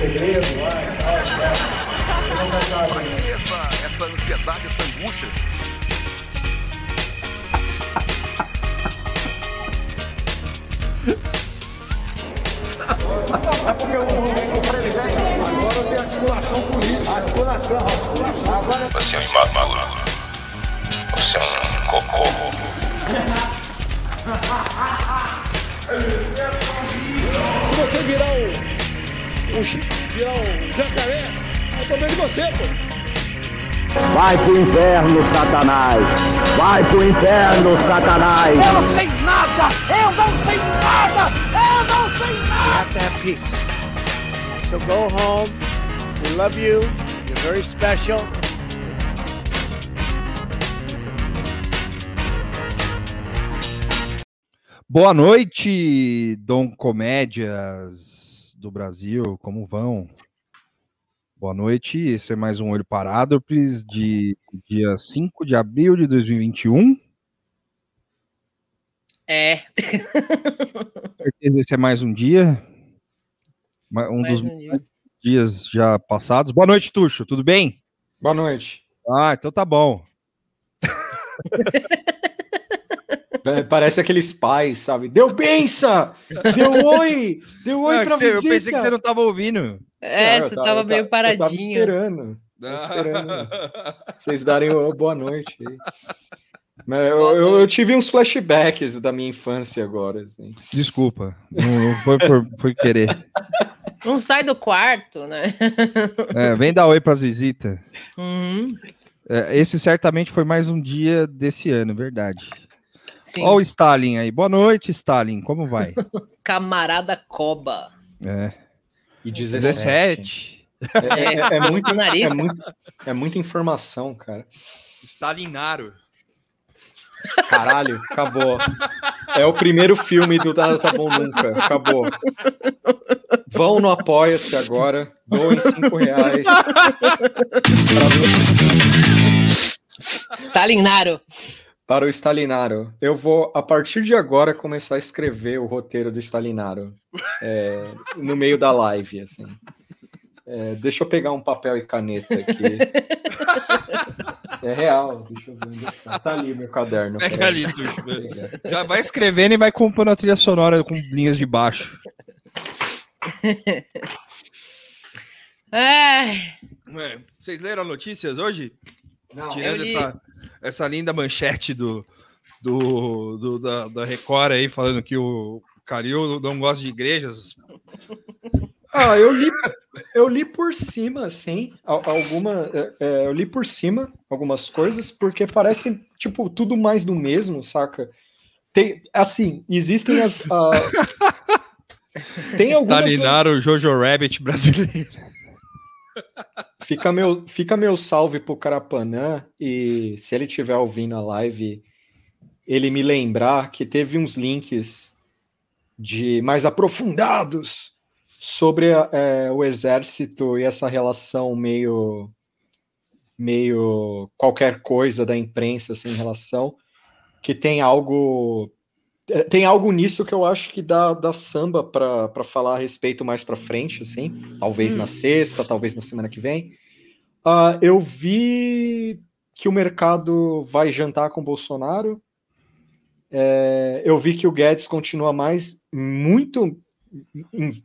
segredo lá e tal? Não vai saber. Essa, essa ansiedade, essa angústia. É porque o, o presidente agora tem articulação política. Articulação, articulação. Agora Você é um imaturo. Você é um cocô. Se você virar o. o Chico, virar o jacaré, é problema de você, pô. Vai pro inferno, Satanás! Vai pro inferno, Satanás! Eu sei nada! Eu não sei nada! Eu não sei nada! have to have peace. So go home. We love you. You're very special. Boa noite, Dom Comédias do Brasil, como vão? Boa noite, esse é mais um Olho Parádropes de dia 5 de abril de 2021. É. Certeza esse é mais um dia, um Mais dos um dia. dias já passados. Boa noite, Tuxo, tudo bem? Boa noite. Ah, então tá bom. É, Parece aqueles pais, sabe? Deu benção! Deu oi! Deu oi Ah, pra você- eu visita! pensei que você não tava ouvindo. É, Não, eu você ta- tava eu meio ta- Eu tava paradinho. esperando. Tava esperando. Vocês darem o boa noite aí. Eu, eu- eu tive uns flashbacks da minha infância agora, assim. Desculpa, não, não foi por foi querer. Não sai do quarto, né? É, vem dar oi pras visitas. Uhum, É, esse certamente foi mais um dia desse ano, verdade. Sim. Ó o Stalin aí. Boa noite, Stalin. Como vai? Camarada Coba. É. E 17. É, é- é muito, é, Bolsonarista. muito, é muita informação, cara. Stalinaro. Caralho, acabou. É o primeiro filme do Nada Tá Bom Nunca. Acabou. Vão no Apoia-se agora. Doem cinco reais. Pra Stalinaro. Para o Stalinaro. Eu vou, a partir de agora, começar a escrever o roteiro do Stalinaro é, no meio da live, assim. É, deixa eu pegar um papel e caneta aqui. É real. Deixa eu ver onde tá. Tá ali meu caderno. Pega ali. Já vai escrevendo e vai compondo a trilha sonora com linhas de baixo. É, É, Vocês leram notícias hoje? Não, Tirando li. essa, essa linda manchete do, do, do- da, da Record aí, falando que o Calil não gosta de igrejas. Ah, eu li, eu li por cima, assim, al- alguma, é, é, eu li por cima algumas coisas, porque parece, tipo, tudo mais do mesmo, saca? Tem, assim, existem as... ah, tem algumas... Stalinaro, o Jojo Rabbit brasileiro. Fica meu, fica meu salve pro Carapanã, e se ele estiver ouvindo a live, ele me lembrar que teve uns links de mais aprofundados sobre é, o exército e essa relação meio meio qualquer coisa da imprensa assim, em relação que tem algo tem algo nisso que eu acho que dá, dá samba para falar a respeito mais para frente assim talvez na sexta talvez na semana que vem Ah, eu vi que o mercado vai jantar com o Bolsonaro É, eu vi que o Guedes continua mais muito em-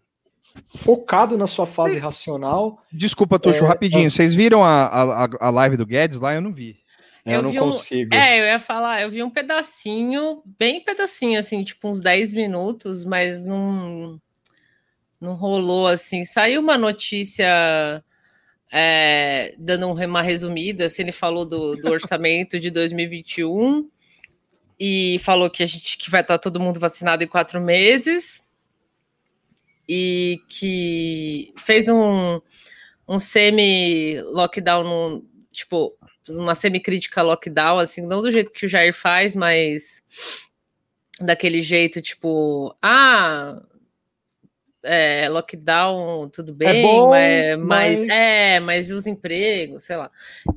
focado na sua fase racional. Desculpa, Tuxo, É, rapidinho. Vocês viram a, a, a live do Guedes lá? Eu não vi. Eu, Eu não vi um- consigo. é, eu ia falar, eu vi um pedacinho, bem pedacinho, assim, tipo uns 10 minutos, mas não, não rolou assim. Saiu uma notícia é, dando um- uma resumida, assim, ele falou do, do orçamento de 2021 e falou que a gente que vai estar todo mundo vacinado em quatro meses e que fez um, um semi-lockdown, no- tipo, uma semi-crítica lockdown, assim, não do jeito que o Jair faz, mas daquele jeito, tipo, ah, é, lockdown, tudo bem, bom, mas, mas- mas- é, mas e os empregos, sei lá.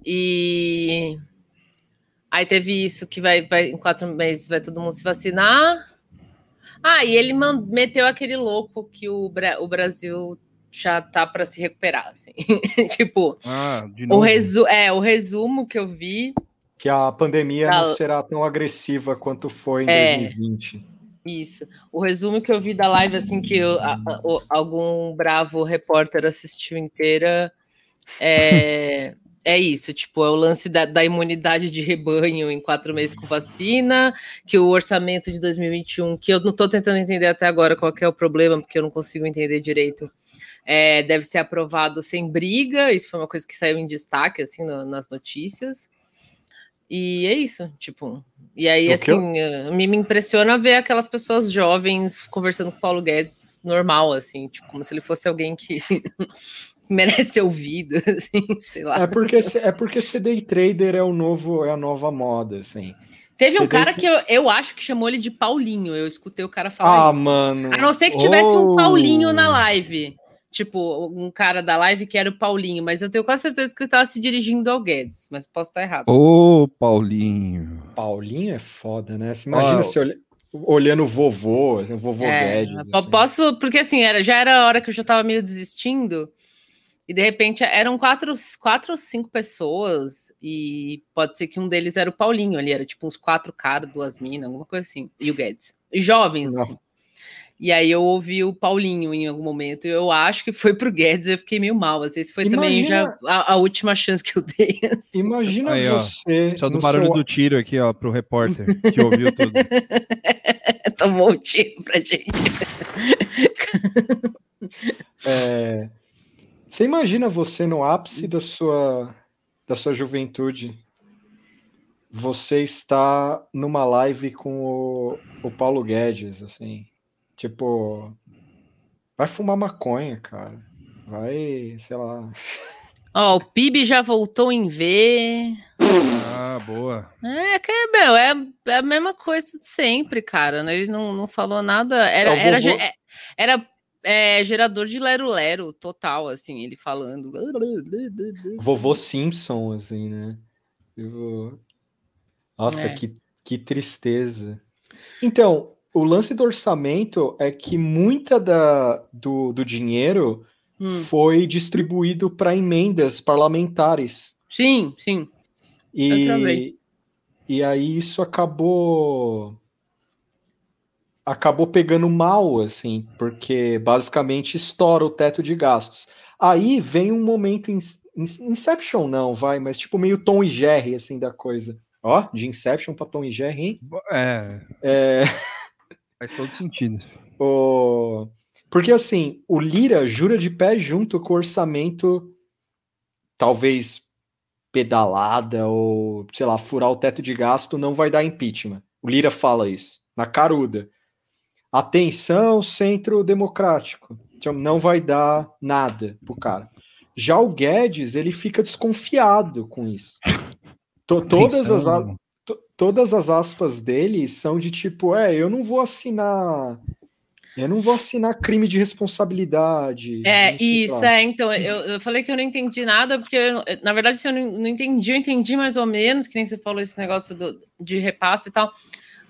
E aí teve isso que vai, vai em quatro meses vai todo mundo se vacinar. Ah, e ele meteu aquele louco que o, Bra- o Brasil já tá para se recuperar, assim. tipo, Ah, de o, resu é, o resumo que eu vi Que a pandemia Tá. não será tão agressiva quanto foi em É. 2020. Isso. O resumo que eu vi da live, assim, que eu- a- a- o- algum bravo repórter assistiu inteira, é, é isso. Tipo, é o lance da, da imunidade de rebanho em quatro meses com vacina, que o orçamento de 2021, que eu não estou tentando entender até agora qual que é o problema, porque eu não consigo entender direito, é, deve ser aprovado sem briga. Isso foi uma coisa que saiu em destaque, assim, no- nas notícias. E é isso, tipo. E aí, O que eu- assim, eh, me, me impressiona ver aquelas pessoas jovens conversando com o Paulo Guedes normal, assim, tipo, como se ele fosse alguém que merece ser ouvido, assim, sei lá. É porque, é porque ser day trader é o novo, é a nova moda, assim. Teve um cara que eu, eu acho que chamou ele de Paulinho, eu escutei o cara falar Ah, isso. mano. A não ser que tivesse um Oh. Paulinho na live. Tipo, um cara da live que era o Paulinho, mas eu tenho quase certeza que ele estava se dirigindo ao Guedes, mas posso estar errado. Ô, Paulinho. Paulinho é foda, né? Você imagina se olha- olhando o vovô, o vovô É, Guedes. assim. Posso, porque assim, era, já era a hora que eu já tava meio desistindo, e de repente eram quatro, quatro ou cinco pessoas, e pode ser que um deles era o Paulinho ali, era tipo uns quatro caras, duas minas, alguma coisa assim, e o Guedes. Jovens, Não. assim. E aí eu ouvi o Paulinho em algum momento, eu acho que foi pro Guedes, eu fiquei meio mal, assim, esse foi também já Imagina- a, a última chance que eu dei, assim. Imagina Aí, ó. você. Só do no barulho seu- do tiro aqui, ó, pro repórter que ouviu tudo. Tomou um tiro pra gente. é, Você imagina você no ápice da sua, da sua juventude. Você está numa live com o, o Paulo Guedes, assim. Tipo, vai fumar maconha, cara. Vai, sei lá. Ó, o PIB já voltou em V. Ah, boa. É, que, meu, é, é a mesma coisa de sempre, cara. né? Ele não, não falou nada. Era, É era, é- era é, gerador de lero-lero total, assim, ele falando. Vovô Simpson, assim, né? Nossa, É. que, que tristeza. Então, o lance do orçamento é que muita da, do, do dinheiro Hum, foi distribuído para emendas parlamentares. Sim, sim. E, e aí isso acabou acabou pegando mal, assim, porque basicamente estoura o teto de gastos. Aí vem um momento in, in- Inception não, vai, mas tipo meio Tom e Jerry assim da coisa. Ó, de Inception para Tom e Jerry, hein? É, É, faz todo sentido. o... Porque assim, o Lira jura de pé junto com o orçamento, talvez pedalada ou, sei lá, furar o teto de gasto não vai dar impeachment. O Lira fala isso, na caruda. Atenção, centro democrático. Então, Não vai dar nada pro cara. Já o Guedes, ele fica desconfiado com isso. To- todas, as, Atenção. Todas as aspas dele são de tipo, é, eu não vou assinar. Eu não vou assinar crime de responsabilidade. É, isso, é. Então, eu, eu falei que eu não entendi nada, porque, eu- na verdade, se eu não, não entendi, eu entendi mais ou menos, que nem você falou esse negócio do- de repasse e tal.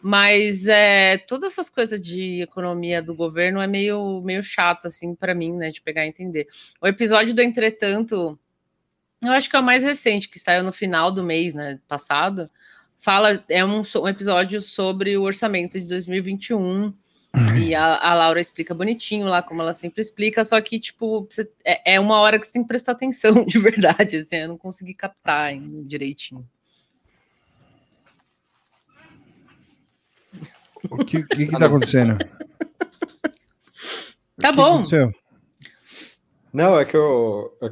Mas é, todas essas coisas de economia do governo é meio, meio chato, assim, para mim, né, de pegar e entender. O episódio do Entretanto, eu acho que é o mais recente, que saiu no final do mês, né, passado, fala, é um, um episódio sobre o orçamento de 2021, e a, a Laura explica bonitinho lá, como ela sempre explica, só que, tipo, você- é, é uma hora que você tem que prestar atenção de verdade, assim, eu não consegui captar ainda direitinho. O que, que, que tá acontecendo? Tá O que bom, aconteceu? Não, é que eu, é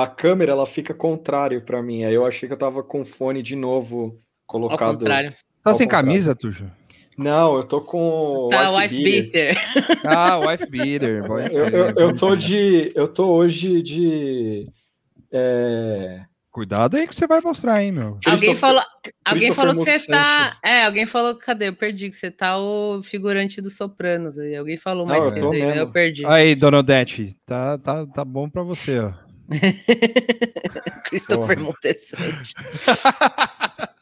a câmera ela fica contrário para mim. Aí eu achei que eu tava com o fone de novo ao colocado. contrário. Tá Ao sem contrário. camisa, Tuxo? Não, eu tô com Tá, wife wife beater. beater. Ah, wife beater. Eu, eu, eu tô de. Eu tô hoje de. é, Cuidado aí que você vai mostrar, hein, meu. Alguém falou, alguém falou que você Moltisanti. tá. É, alguém falou, cadê? Eu perdi, que você tá o figurante do Sopranos. aí. Alguém falou Não, mais eu cedo tô aí, mesmo. eu perdi. Aí, dona Odete, tá, tá, tá bom pra você, ó. Christopher Porra. Montessante.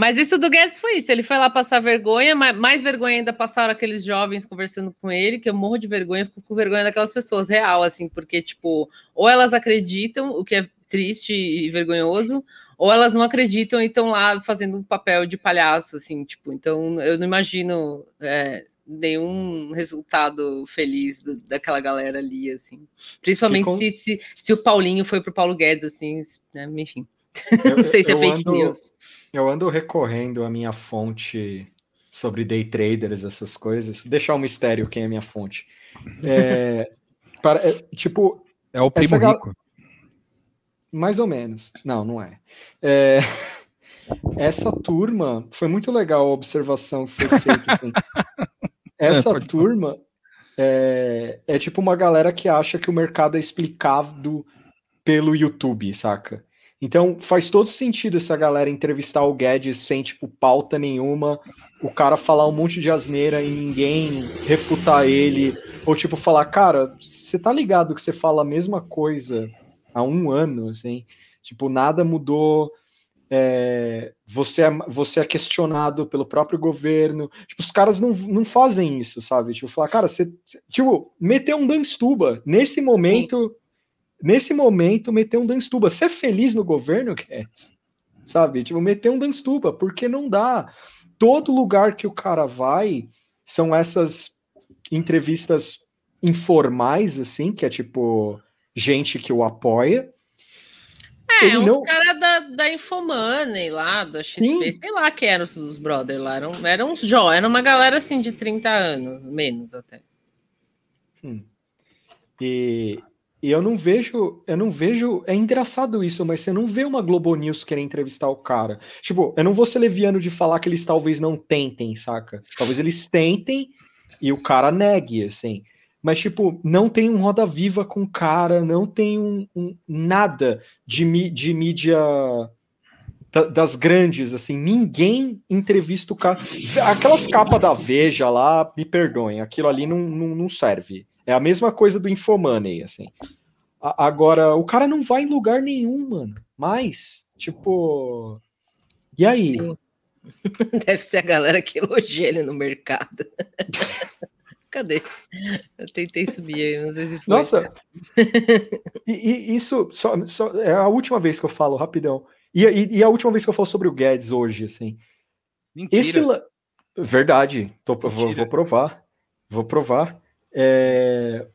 Mas isso do Guedes foi isso. Ele foi lá passar vergonha, mas mais vergonha ainda passaram aqueles jovens conversando com ele, que eu morro de vergonha, fico com vergonha daquelas pessoas, real, assim, porque, tipo, ou elas acreditam, o que é triste e vergonhoso, ou elas não acreditam e estão lá fazendo um papel de palhaço, assim, tipo, então eu não imagino é, nenhum resultado feliz do, daquela galera ali, assim. Principalmente Ficou... se, se, se, o Paulinho foi pro Paulo Guedes, assim, né? enfim. Eu, não sei se é fake ando, news. Eu ando recorrendo à minha fonte sobre day traders, essas coisas. Deixar um mistério quem é minha fonte. É, para, é, tipo. É o primo rico. Mais ou menos. Não, não é. é. Essa turma foi muito legal a observação que foi feita. Assim. Essa é, turma é, é tipo uma galera que acha que o mercado é explicado pelo YouTube, saca? Então faz todo sentido essa galera entrevistar o Guedes sem, tipo, pauta nenhuma, o cara falar um monte de asneira e ninguém refutar ele, ou tipo, falar, cara, você tá ligado que você fala a mesma coisa há um ano, assim, tipo, nada mudou, é, você, é, você é questionado pelo próprio governo. Tipo, os caras não, não fazem isso, sabe? Tipo, falar, cara, você. Tipo, meter um Danstuba. Nesse momento. Nesse momento, meter um Danstuba. Você é feliz no governo, Cats? Sabe? Tipo, meter um Danstuba, porque não dá. Todo lugar que o cara vai são essas entrevistas informais, assim, que é tipo gente que o apoia é, ele uns não... caras da, da Infomoney lá, da XP, Sim. sei lá que eram os brothers lá. Eram, eram uns jó, era uma galera assim de 30 anos, menos até. Hum. E, e eu não vejo, eu não vejo. É engraçado isso, mas você não vê uma Globo News querer entrevistar o cara. Tipo, eu não vou ser leviano de falar que eles talvez não tentem, saca? Talvez eles tentem e o cara negue, assim mas tipo, não tem um Roda Viva com cara, não tem um, um nada de, de mídia da, das grandes, assim, ninguém entrevista o cara. Aquelas capas da Veja lá, me perdoem, aquilo ali não, não, não serve. É a mesma coisa do Infomoney, assim. A, agora, o cara não vai em lugar nenhum, mano. Mas, tipo. E aí? Sim. Deve ser a galera que elogia ele no mercado. Cadê? Eu tentei subir aí, não sei se foi. Nossa! e, e, isso só, só, é a última vez que eu falo, rapidão. E, e, e, a última vez que eu falo sobre o Guedes hoje, assim. Mentira. Esse la... Verdade. Tô, vou, vou, provar. Vou provar. É...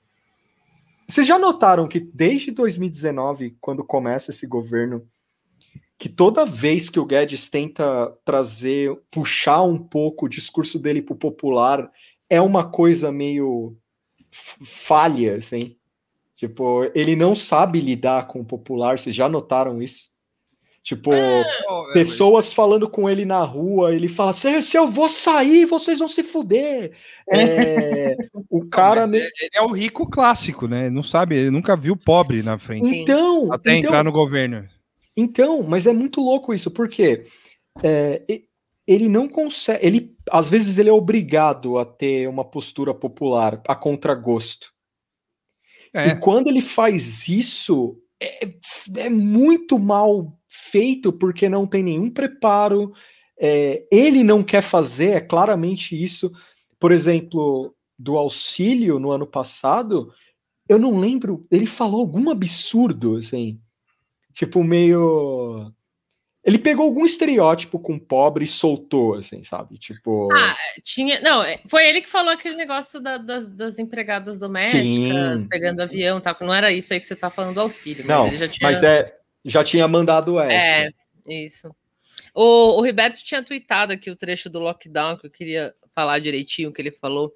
Vocês já notaram que desde 2019, quando começa esse governo, que toda vez que o Guedes tenta trazer, puxar um pouco o discurso dele para o popular, é uma coisa meio falha, assim. Tipo, ele não sabe lidar com o popular, vocês já notaram isso? Tipo, é, pessoas falando com ele na rua, ele fala: se, se eu vou sair, vocês vão se fuder. É, o cara. Não, ele é o rico clássico, né? Não sabe, ele nunca viu pobre na frente. Então. Até então, entrar no governo. Então, mas é muito louco isso, porque é, ele não consegue. Ele, às vezes, ele é obrigado a ter uma postura popular a contragosto. É. E quando ele faz isso, é, é, muito mal feito, porque não tem nenhum preparo. É, ele não quer fazer, é claramente isso. Por exemplo, do auxílio no ano passado, eu não lembro, ele falou algum absurdo, assim. Tipo, meio ele pegou algum estereótipo com pobre e soltou, assim, sabe? Tipo. Ah, tinha. Não, é, foi ele que falou aquele negócio da, das, das, empregadas domésticas, Sim. pegando avião tal. Não era isso aí que você tá falando do auxílio. Não, mas, tinha... mas é. Já tinha mandado essa. É, isso. O, o Roberto tinha tweetado aqui o trecho do lockdown, que eu queria falar direitinho o que ele falou.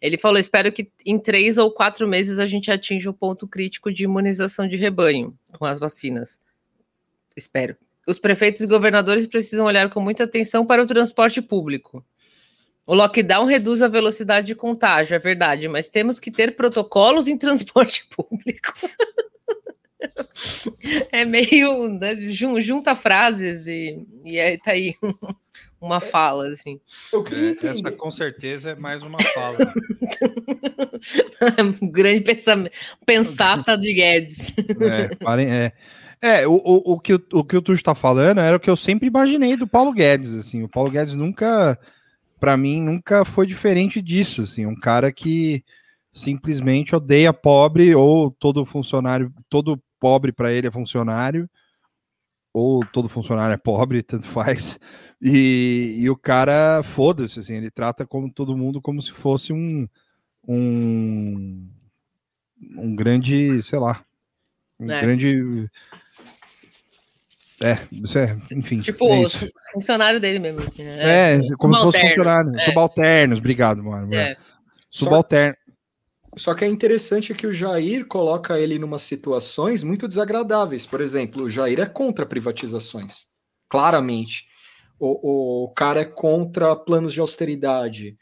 Ele falou: espero que em três ou quatro meses a gente atinja o ponto crítico de imunização de rebanho com as vacinas. Espero os prefeitos e governadores precisam olhar com muita atenção para o transporte público. O lockdown reduz a velocidade de contágio, é verdade, mas temos que ter protocolos em transporte público. é meio. Né, junta frases e, e aí tá aí uma fala, assim. É, essa com certeza é mais uma fala. um grande pensamento, pensata de Guedes. É, é, É, o, o, o, que, o, o que o Tuxo tá falando era o que eu sempre imaginei do Paulo Guedes, assim, o Paulo Guedes nunca, para mim, nunca foi diferente disso, assim, um cara que simplesmente odeia pobre ou todo funcionário, todo pobre para ele é funcionário, ou todo funcionário é pobre, tanto faz, e, e o cara, foda-se, assim, ele trata como todo mundo como se fosse um, um, um grande, sei lá, um É. grande é, isso é, enfim. Tipo, é, isso. funcionário dele mesmo. assim, né? É, como se fosse funcionário. é. Subalternos, obrigado, mano. É. Subalterno. Só que é interessante que o Jair coloca ele em umas situações muito desagradáveis. Por exemplo, o Jair é contra privatizações, claramente. O, o cara é contra planos de austeridade.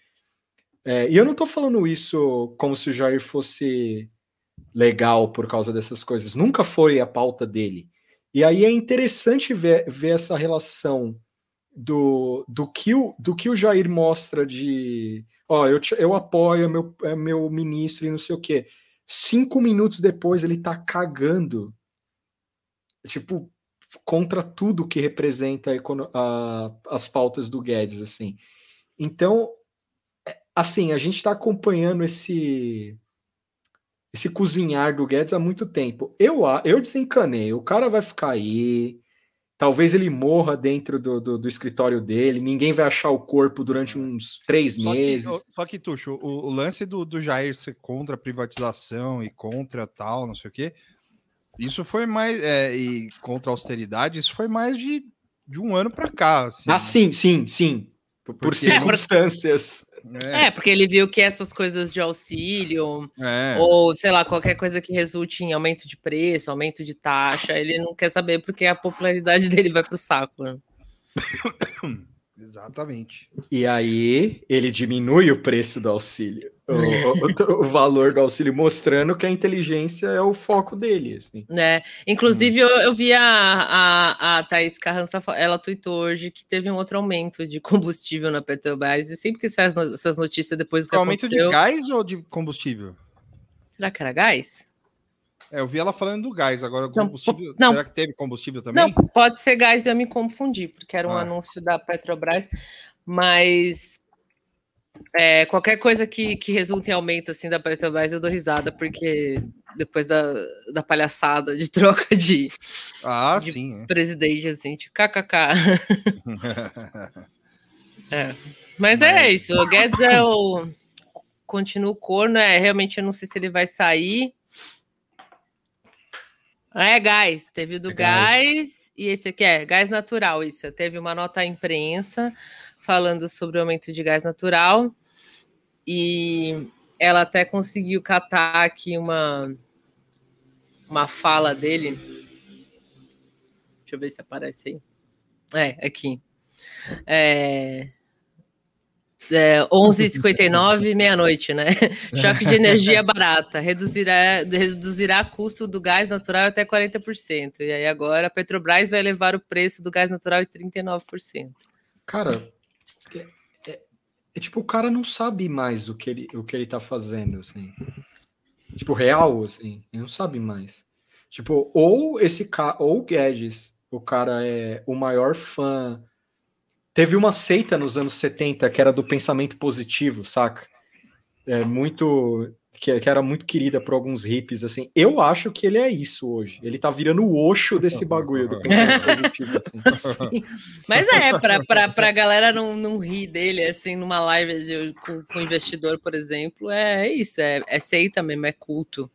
É, e eu não estou falando isso como se o Jair fosse legal por causa dessas coisas. Nunca foi a pauta dele. E aí é interessante ver, ver essa relação do, do, que o, do que o Jair mostra de ó, eu, te- eu apoio é meu, é meu ministro e não sei o quê. Cinco minutos depois ele tá cagando, tipo, contra tudo que representa a a- as pautas do Guedes, assim. Então, é, assim, a gente tá acompanhando esse esse cozinhar do Guedes há muito tempo. Eu, eu desencanei, o cara vai ficar aí, Talvez ele morra dentro do, do, do escritório dele, ninguém vai achar o corpo durante uns três Só que, meses. só que, Tuxo, o, o lance do, do Jair ser contra a privatização e contra tal, não sei o quê, isso foi mais. é, e contra a austeridade, isso foi mais de, de um ano para cá. Assim, Ah, sim, sim, sim. Por, por circunstâncias. É, porque ele viu que essas coisas de auxílio, É. ou sei lá, qualquer coisa que resulte em aumento de preço, aumento de taxa, ele não quer saber porque a popularidade dele vai pro saco. Exatamente. E aí ele diminui o preço do auxílio, o, o- o valor do auxílio, mostrando que a inteligência é o foco dele. Assim. né? Inclusive, eu, eu vi a, a, a Thaís Carrança, ela tweetou hoje que teve um outro aumento de combustível na Petrobras, e sempre que sai as no- essas notícias depois do que Aumento de aconteceu... gás ou de combustível? Será que era gás? É, eu vi ela falando do gás, agora Não, combustível. não. Será que teve combustível também? Não, pode ser gás, eu me confundi, porque era um Ah. anúncio da Petrobras, mas é, qualquer coisa que, que resulte em aumento assim da Petrobras, eu dou risada, porque depois da, da palhaçada de troca de Ah, de sim. presidente, assim, tipo, kkk. é. É. Mas, é isso, o Guedes é o. Continua o corno, é, realmente eu não sei se ele vai sair. Ah, é gás, teve do É gás. gás. e esse aqui é gás natural, isso. Teve uma nota à imprensa falando sobre o aumento de gás natural e ela até conseguiu catar aqui uma, uma fala dele. Deixa eu ver se aparece aí. É, aqui. É, é, 11h59, meia-noite, né? Choque de energia barata, reduzirá, reduzirá custo do gás natural até 40%. E aí agora a Petrobras vai elevar o preço do gás natural em 39%. Cara, é, é- é tipo, o cara não sabe mais o que ele, o que ele tá fazendo, assim. Tipo, real, assim, ele não sabe mais. Tipo, ou esse cara, ou o Guedes, o cara é o maior fã. Teve uma seita nos anos 70 que era do pensamento positivo, saca? É muito. Que, que era muito querida por alguns hippies, assim. Eu acho que ele é isso hoje. Ele tá virando o Oxo desse bagulho do pensamento positivo, assim. Mas é, pra, pra, pra galera não, não rir dele, assim, numa live de- com, com investidor, por exemplo, é isso, é, é seita mesmo, é culto.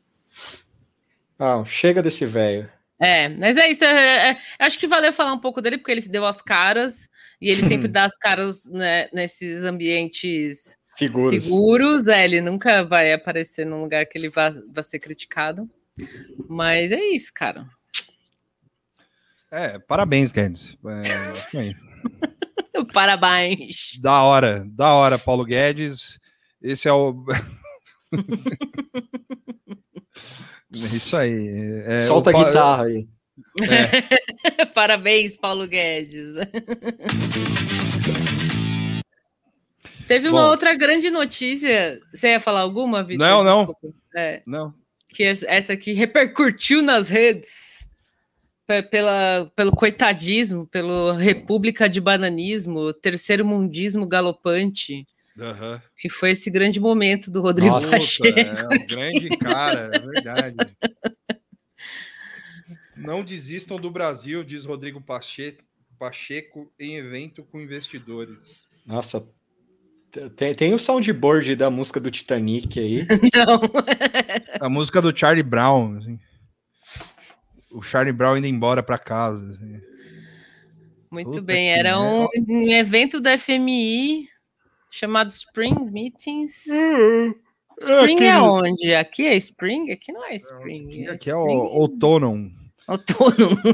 Ah, chega desse velho. É, mas é isso. é- é- acho que valeu falar um pouco dele, porque ele se deu as caras, e ele sempre dá as caras né, nesses ambientes Seguros. seguros. É, ele nunca vai aparecer num lugar que ele vá, vá ser criticado. Mas é isso, cara. É, parabéns, Guedes. É. Parabéns. Da hora, da hora, Paulo Guedes. Esse é o. É Isso aí. é, Solta o a guitarra aí. Parabéns, Paulo Guedes. Teve Bom. uma outra grande notícia. Você ia falar alguma, Vitor? Não, não. É, Não. que essa aqui repercutiu nas redes. pe- pela, pelo coitadismo, pelo república de bananismo, terceiro mundismo galopante, Aham. que foi esse grande momento do Rodrigo Nossa, Pacheco. é um grande cara, é verdade. Não desistam do Brasil, diz Rodrigo Pache- Pacheco em evento com investidores. Nossa. Tem, tem o soundboard da música do Titanic aí. Não. A música do Charlie Brown. assim. O Charlie Brown indo embora para casa. assim. Muito Puta bem, era um, um evento da FMI chamado Spring Meetings. Hum, Spring é aquele- onde? Aqui é Spring? Aqui não é Spring. Aqui é o outono. Autônomo.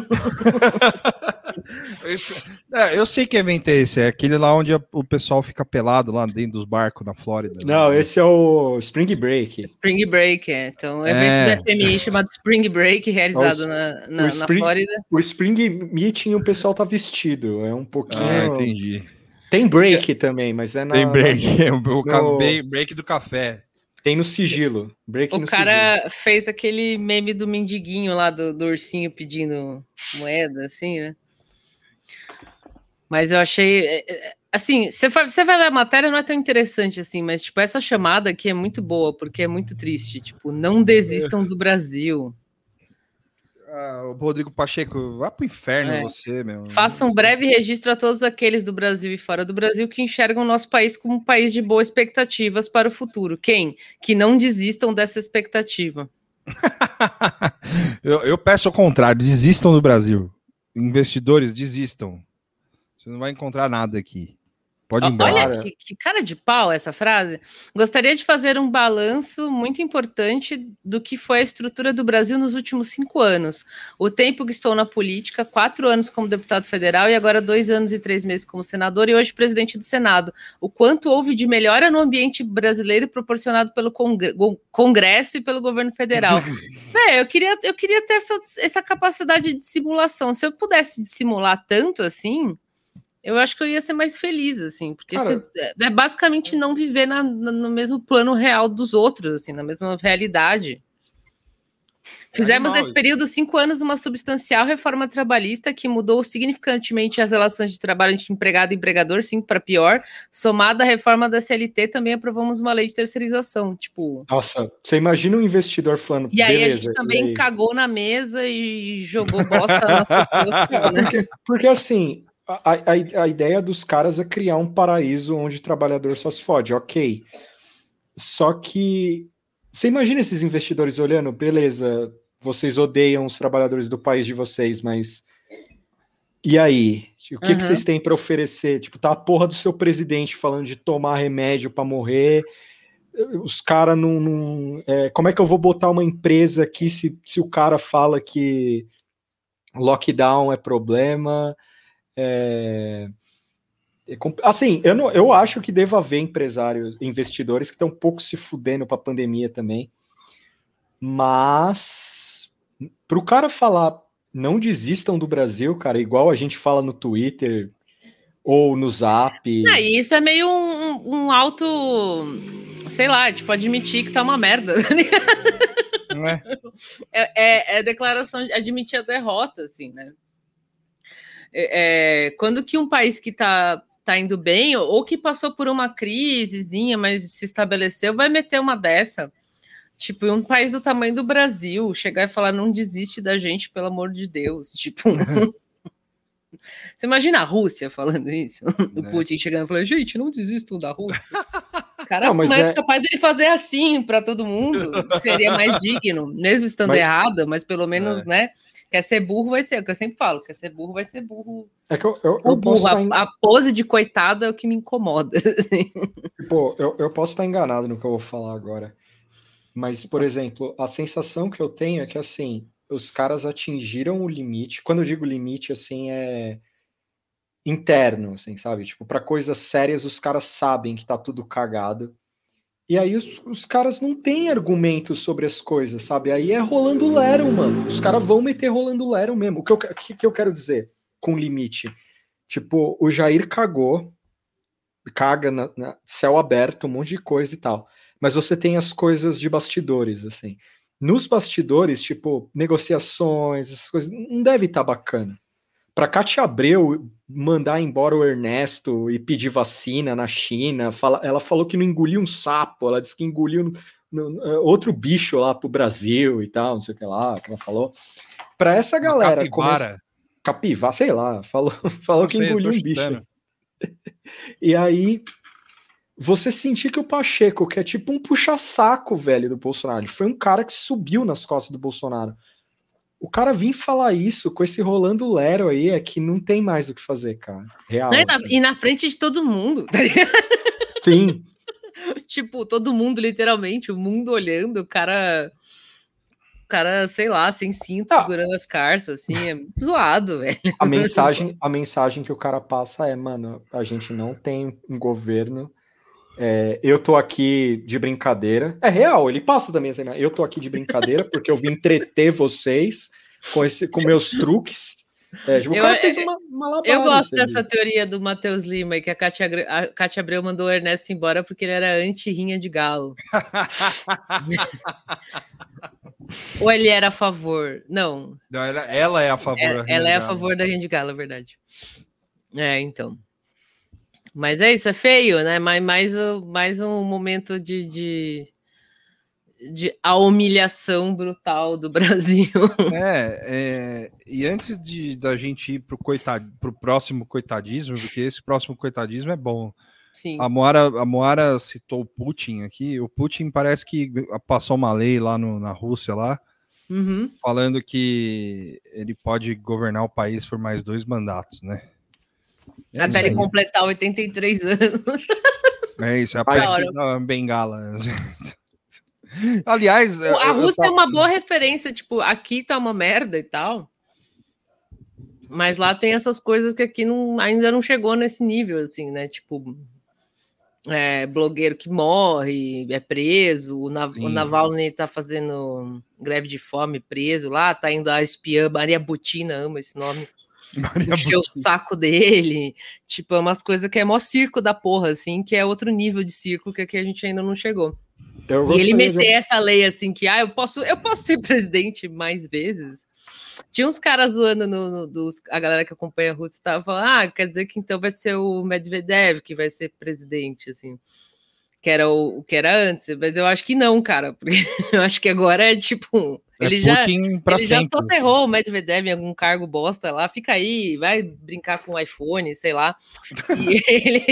É, eu sei que evento é esse, é aquele lá onde o pessoal fica pelado lá dentro dos barcos na Flórida. Não, esse é o Spring Break. Spring Break, é. Então, um evento É. da FMI chamado Spring Break, realizado na, o na, na Spring- Flórida. O Spring Meeting o pessoal tá vestido. É um pouquinho. Ah, entendi. Tem break também, mas é na. Tem break, é o no- break do café. Tem no sigilo. Break O cara fez aquele meme do mendiguinho lá do, do ursinho pedindo moeda, assim, né? Mas eu achei. é, é, Assim, você vai, você vai ler a matéria, não é tão interessante assim, mas, tipo, essa chamada aqui é muito boa, porque é muito triste. Tipo, não desistam do Brasil. Ah, o Rodrigo Pacheco, vá pro inferno É. você, meu. Faça um breve registro a todos aqueles do Brasil e fora do Brasil que enxergam o nosso país como um país de boas expectativas para o futuro. Quem? Que não desistam dessa expectativa. eu, eu peço ao contrário, desistam do Brasil. Investidores, desistam. Você não vai encontrar nada aqui. Pode ir embora. Olha que, que cara de pau essa frase. Gostaria de fazer um balanço muito importante do que foi a estrutura do Brasil nos últimos cinco anos. O tempo que estou na política, quatro anos como deputado federal e agora dois anos e três meses como senador e hoje presidente do Senado. O quanto houve de melhora no ambiente brasileiro proporcionado pelo Congre- Congresso e pelo governo federal. Véi, eu queria, eu queria ter essa, essa capacidade de simulação. Se eu pudesse simular tanto assim, eu acho que eu ia ser mais feliz, assim, porque Cara- você- é basicamente não viver na- na- no mesmo plano real dos outros, assim, na mesma realidade. Fizemos animal nesse período cinco anos uma substancial reforma trabalhista que mudou significantemente as relações de trabalho entre empregado e empregador, sim, para pior. Somada à reforma da CLT, também aprovamos uma lei de terceirização. Tipo, Nossa, você imagina um investidor falando. e aí beleza, a gente também cagou na mesa e jogou bosta nas pessoas. né? Porque assim, a, a, a ideia dos caras é criar um paraíso onde o trabalhador só se fode, ok. Só que você imagina esses investidores olhando, beleza, vocês odeiam os trabalhadores do país de vocês, mas e aí? O que, que Uhum. vocês têm para oferecer? Tipo, tá a porra do seu presidente falando de tomar remédio para morrer. Os caras não. não- é, como é que eu vou botar uma empresa aqui se, se o cara fala que lockdown é problema? É, é assim, eu, não, eu acho que deva haver empresários, investidores que estão um pouco se fudendo para a pandemia também. Mas para o cara falar não desistam do Brasil, cara, igual a gente fala no Twitter ou no Zap. E isso é meio um, um- um alto, sei lá, tipo, admitir que tá uma merda. tá? Não é? é, é, é declaração de admitir a derrota, assim, né? É, é, quando que um país que tá, tá indo bem, ou, que passou por uma crisezinha, mas se estabeleceu, vai meter uma dessa. Tipo, um país do tamanho do Brasil, chegar e falar, não desiste da gente, pelo amor de Deus. Tipo. Você imagina a Rússia falando isso? O Né. Putin chegando e falando, gente, não desistam da Rússia. Cara, Não, mas mas é é- capaz dele fazer assim para todo mundo, seria mais digno, mesmo estando Mas- errado, mas pelo menos, É. né? Quer ser burro, vai ser, é o que eu sempre falo, quer ser burro, vai ser burro. É que eu, eu, eu burro, estar a, a pose de coitado é o que me incomoda. assim. Tipo, eu, eu posso estar enganado no que eu vou falar agora. Mas, por exemplo, a sensação que eu tenho é que, assim, os caras atingiram o limite. Quando eu digo limite, assim, é interno, assim, sabe? Tipo, para coisas sérias, os caras sabem que tá tudo cagado. E aí os, os caras não têm argumentos sobre as coisas, sabe? Aí é rolando lero, mano. Os caras vão meter rolando lero mesmo. O que eu, que- que, eu quero dizer com limite? Tipo, o Jair cagou, caga na, na- céu aberto, um monte de coisa e tal. Mas você tem as coisas de bastidores, assim. nos bastidores, tipo, negociações, essas coisas, não deve estar bacana. Para Cátia Abreu mandar embora o Ernesto e pedir vacina na China, fala, ela falou que não engoliu um sapo, ela disse que engoliu no, no, eh, outro bicho lá pro Brasil e tal, não sei o que lá, que ela falou. Para essa galera capivara. Capivara, sei lá, falou, falou Não que sei, engoliu um bicho. E aí, você sentir que o Pacheco, que é tipo um puxa-saco, velho, do Bolsonaro, ele foi um cara que subiu nas costas do Bolsonaro. O cara vir falar isso com esse rolando Lero aí é que não tem mais o que fazer, cara. Real. Não, e, na, assim. e na frente de todo mundo, tá ligado? Sim, tipo, todo mundo, literalmente, o mundo olhando, o cara. O cara, sei lá, sem cinto, Ah. segurando as carças, assim, é muito zoado, velho. a mensagem, a mensagem que o cara passa é, mano, a gente não tem um governo. É, eu tô aqui de brincadeira. É real, ele passa também essa imagem. Eu tô aqui de brincadeira porque eu vim entreter vocês com, esse, com meus truques. É, tipo, o Eu- cara fez uma, uma Eu gosto ali. dessa teoria do Matheus Lima, que a Cátia, a Cátia Abreu mandou o Ernesto embora porque ele era anti-rinha de galo. Ou ele era a favor? Não, Não, ela, ela é a favor. é- da ela é a favor da rinha de galo, é verdade. É, então. Mas é isso, é feio, né? Mais, mais, um- mais um momento de, de, de a humilhação brutal do Brasil. É, é, e antes de da gente ir pro, coitad, pro próximo coitadismo, porque esse próximo coitadismo é bom. Sim. A Moara, a Moara citou o Putin aqui. O Putin parece que passou uma lei lá no- na Rússia lá, Uhum. falando que ele pode governar o país por mais dois mandatos, né? É Até ele completar 83 anos. É isso, é a peste da bengala. Aliás, A Rússia é tava- uma boa referência, tipo, aqui tá uma merda e tal. Mas lá tem essas coisas que aqui não, ainda não chegou nesse nível, assim, né? Tipo, é, blogueiro que morre, é preso, o, Nav Sim. o Navalny tá fazendo greve de fome, preso lá, tá indo a espiã, Maria Butina, amo esse nome, encher o saco dele. Tipo, é umas coisas que é mó circo da porra, assim, que é outro nível de circo que aqui a gente ainda não chegou. Eu E ele gostaria de- meter essa lei assim que ah, eu posso, eu posso ser presidente mais vezes. Tinha uns caras zoando no, no- dos, a galera que acompanha a Rússia tava falando, ah, quer dizer que então vai ser o Medvedev que vai ser presidente, assim. Que era o, o que era antes, mas eu acho que não, cara, porque eu acho que agora é tipo, É ele já Putin pra ele já sempre. soterrou o Medvedev em algum cargo bosta lá, fica aí, vai brincar com o iPhone, sei lá. E ele,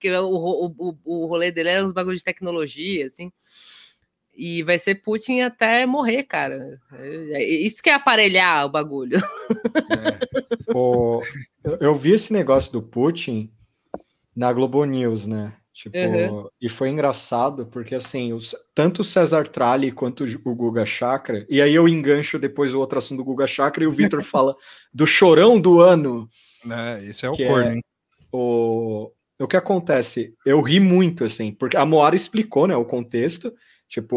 que o, o, o, o rolê dele era uns bagulho de tecnologia, assim. E vai ser Putin até morrer, cara. É- é- Isso que é aparelhar o bagulho. O- eu, eu vi esse negócio do Putin na Globo News, né? Tipo, Uhum. e foi engraçado porque assim, os- tanto o César Tralli quanto o Guga Chakra, e aí eu engancho depois o outro assunto do Guga Chakra e o Vitor fala do chorão do ano, É, esse é o Que corno, é- hein? o, o que acontece? Eu ri muito, assim, porque a Moara explicou, né, o contexto. Tipo,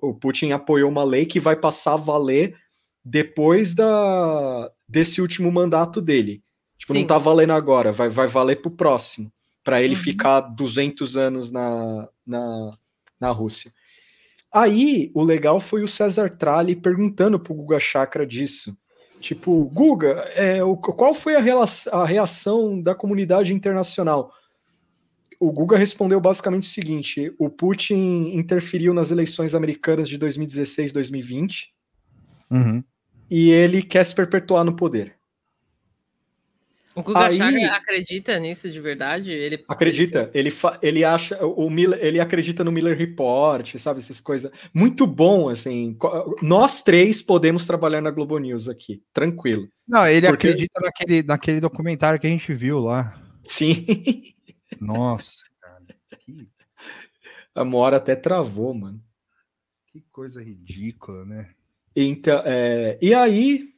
o, o Putin apoiou uma lei que vai passar a valer depois da, desse último mandato dele. Tipo, Sim. não tá valendo agora, vai, vai valer pro próximo, para ele Uhum. ficar 200 anos na, na, na Rússia. Aí, o legal foi o César Tralli perguntando pro Guga Chakra disso. Tipo, Guga, é, o, qual foi a, a reação da comunidade internacional? O Guga respondeu basicamente o seguinte: o Putin interferiu nas eleições americanas de 2016 2020 Uhum. e ele quer se perpetuar no poder. O Guga Aí- acredita nisso de verdade? Ele Acredita? Ele, fa- ele acha o Miller, ele acredita no Miller Report, sabe essas coisas. Muito bom, assim. Nós três podemos trabalhar na Globo News aqui, tranquilo. Não, ele Porque- acredita naquele, naquele documentário que a gente viu lá. Sim. Nossa, cara. Que, A Mora até travou, mano. que coisa ridícula, né? Então, é, e aí,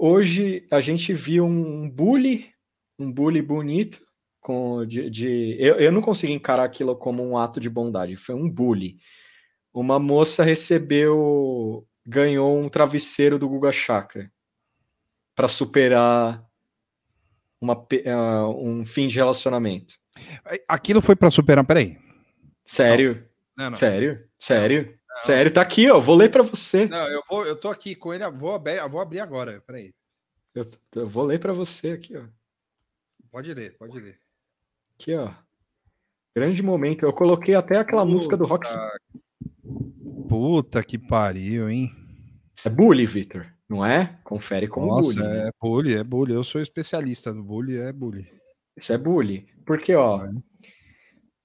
hoje a gente viu um bully, um bully bonito, com de, de- eu, eu não consegui encarar aquilo como um ato de bondade, foi um bully. Uma moça recebeu, ganhou um travesseiro do Guga Chakra para superar uma, ah, um fim de relacionamento. Aquilo foi pra superar. Peraí. Sério? Não, não. Sério? Sério? Sério, tá aqui, ó. Vou ler pra você. Não, eu, vou, eu tô aqui com ele, vou abrir, vou abrir agora. Peraí. Eu, eu vou ler pra você aqui, ó. Pode ler, pode ler. Aqui, ó. Grande momento. Eu coloquei até aquela música do Rock. Puta que pariu, hein? É bully, Victor. Não é? Confere como Nossa, bully. né? é bully, é bully. Eu sou especialista no bully, é bully. Isso é bully. Porque, ó.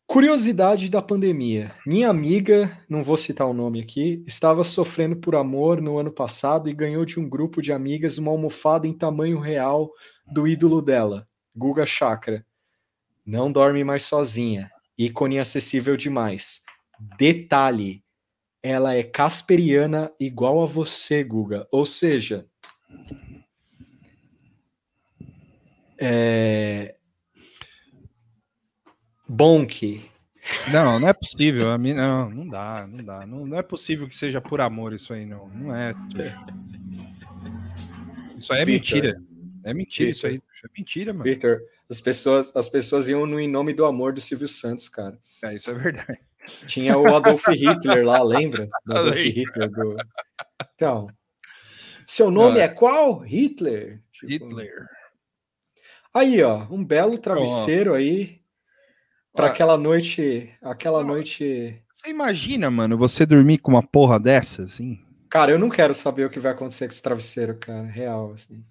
Curiosidade da pandemia. Minha amiga, não vou citar o nome aqui, estava sofrendo por amor no ano passado e ganhou de um grupo de amigas uma almofada em tamanho real do ídolo dela, Guga Chakra. Não dorme mais sozinha. Ícone acessível demais. Detalhe: ela é casperiana igual a você, Guga. Ou seja, é. Bonk. Não, não é possível. A mim, não, não dá, não dá. Não, não é possível que seja por amor isso aí, não. Não é. Isso aí é Victor. mentira. É mentira isso aí. É mentira, mano. Victor, as pessoas, as pessoas iam no Em Nome do Amor do Silvio Santos, cara. É, isso é verdade. Tinha o Adolf Hitler lá, lembra? Do Adolf. Hitler. Do... Então, seu nome Não, é qual? Hitler. Tipo, Hitler. Aí, ó, um belo travesseiro aí para Ó. aquela noite, aquela Não. noite. Você imagina, mano, você dormir com uma porra dessa, assim? Cara, eu não quero saber o que vai acontecer com esse travesseiro, cara, real, assim.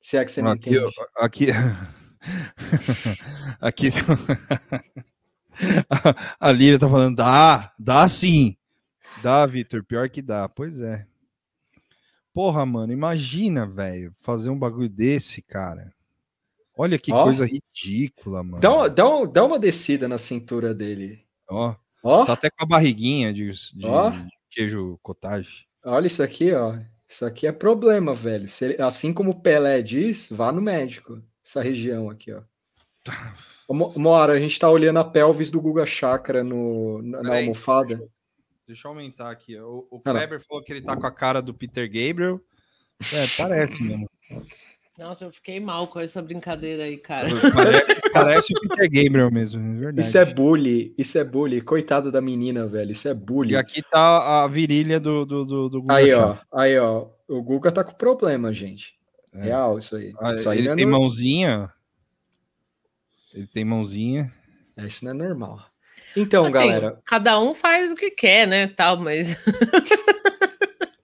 Se é que você não aqui, entende. ó, aqui, aqui, a Lívia tá falando, dá, dá sim, dá, Vitor, pior que dá, pois é. Porra, mano, imagina, velho, fazer um bagulho desse, cara. Olha que Ó. coisa ridícula, mano. Dá, uma- dá, dá uma descida na cintura dele. Ó, Ó, tá até com a barriguinha de, de Ó. queijo cottage. olha isso aqui, ó. Isso aqui é problema, velho. Se ele- assim como o Pelé diz, vá no médico. Essa região aqui, ó. Mora, a gente tá olhando a pelvis do Guga Chakra no, na, na almofada. Deixa eu aumentar aqui. O, o. Kleber falou que ele tá com a cara do Peter Gabriel. É, parece mesmo. Nossa, eu fiquei mal com essa brincadeira aí, cara. Parece, parece o Peter Gabriel mesmo, é verdade. Isso é bully, isso é bully. Coitado da menina, velho. Isso é bully. E aqui tá a virilha do, do, do, do Guga Aí, ó. Aí, ó. O Guga tá com problema, gente. É. Real, isso aí. Ah, isso aí ele é, tem mãozinha. Ele tem mãozinha. é, isso não é normal. Então, Assim, galera. Cada um faz o que quer, né? Tal, mas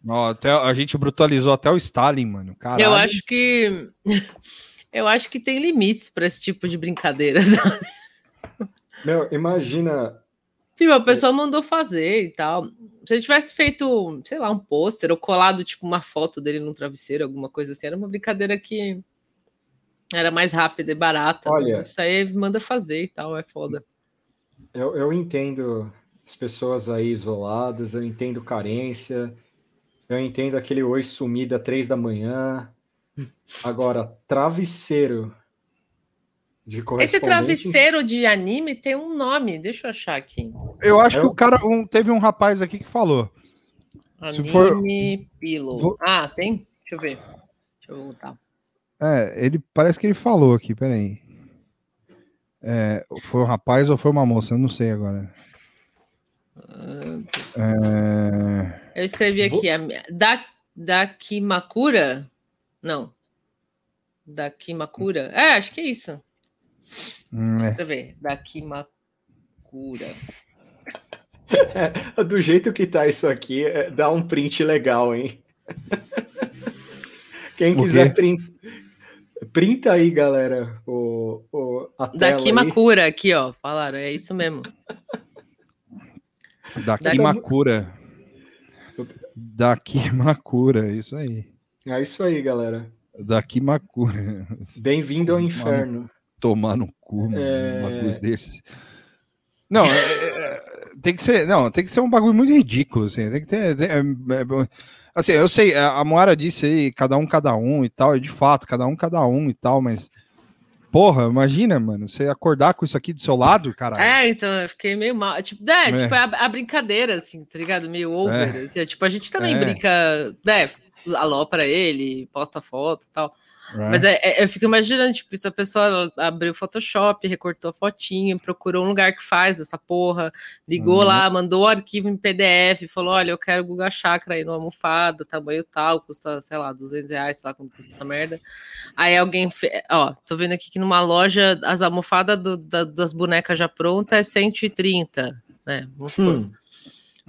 Ó, até, a gente brutalizou até o Stalin, mano. Caralho. eu acho que eu acho que tem limites para esse tipo de brincadeira. sabe? Meu, imagina. Tipo, a pessoa mandou fazer e tal. Se ele tivesse feito, sei lá, um pôster ou colado tipo uma foto dele num travesseiro, alguma coisa assim, era uma brincadeira que era mais rápida e barata. né? Olha. Isso aí manda fazer e tal, é foda. Eu, eu entendo as pessoas aí isoladas, eu entendo carência, eu entendo aquele oi sumido às três da manhã. Agora, travesseiro de Esse travesseiro de anime tem um nome, deixa eu achar aqui. Eu acho Eu- que o cara. um- teve um rapaz aqui que falou. Se Anime for- Pillow. Vou- Ah, tem? Deixa eu ver. Deixa eu voltar. É, ele parece que ele falou aqui, peraí. É, foi um rapaz ou foi uma moça? Eu não sei agora. É, Eu escrevi Vou- aqui, a minha- da, Dakimakura? Não. Dakimakura? É, acho que é isso. hum, é. Deixa eu ver. Dakimakura. Do jeito que tá isso aqui, é, dá um print legal, hein? Quem quiser print, printa aí, galera, o, o, a tela aí. Dakimakura, aqui, ó. Falaram, é isso mesmo. Daqui Makura. Daqui Makura, isso aí. É isso aí, galera. Daqui Makura. Bem-vindo ao inferno. Tomar no cu, mano, É. um bagulho desse. Não, é- é- tem que ser, não, tem que ser um bagulho muito ridículo, assim, tem que ter, tem- é- é- assim, eu sei, a a Moara disse aí, cada um, cada um e tal, e de fato, cada um, cada um e tal, mas, porra, imagina, mano, você acordar com isso aqui do seu lado, caralho. É, então eu fiquei meio mal. Tipo, é, É. tipo, é a, a brincadeira, assim, tá ligado? Meio over. É. assim, é, tipo, a gente também É. brinca, né? Alô pra ele, posta foto e tal. Mas é, é, eu fico imaginando, tipo, se a pessoa abriu o Photoshop, recortou a fotinho, procurou um lugar que faz essa porra, ligou Uhum. lá, mandou o arquivo em PDF, falou: olha, eu quero Guga Chakra aí no almofada, tamanho tal, custa, sei lá, 200 reais, sei lá quanto custa essa merda. Aí alguém, fe... ó, tô vendo aqui que numa loja as almofadas do- da- das bonecas já prontas é 130, né? Vamos. Hum,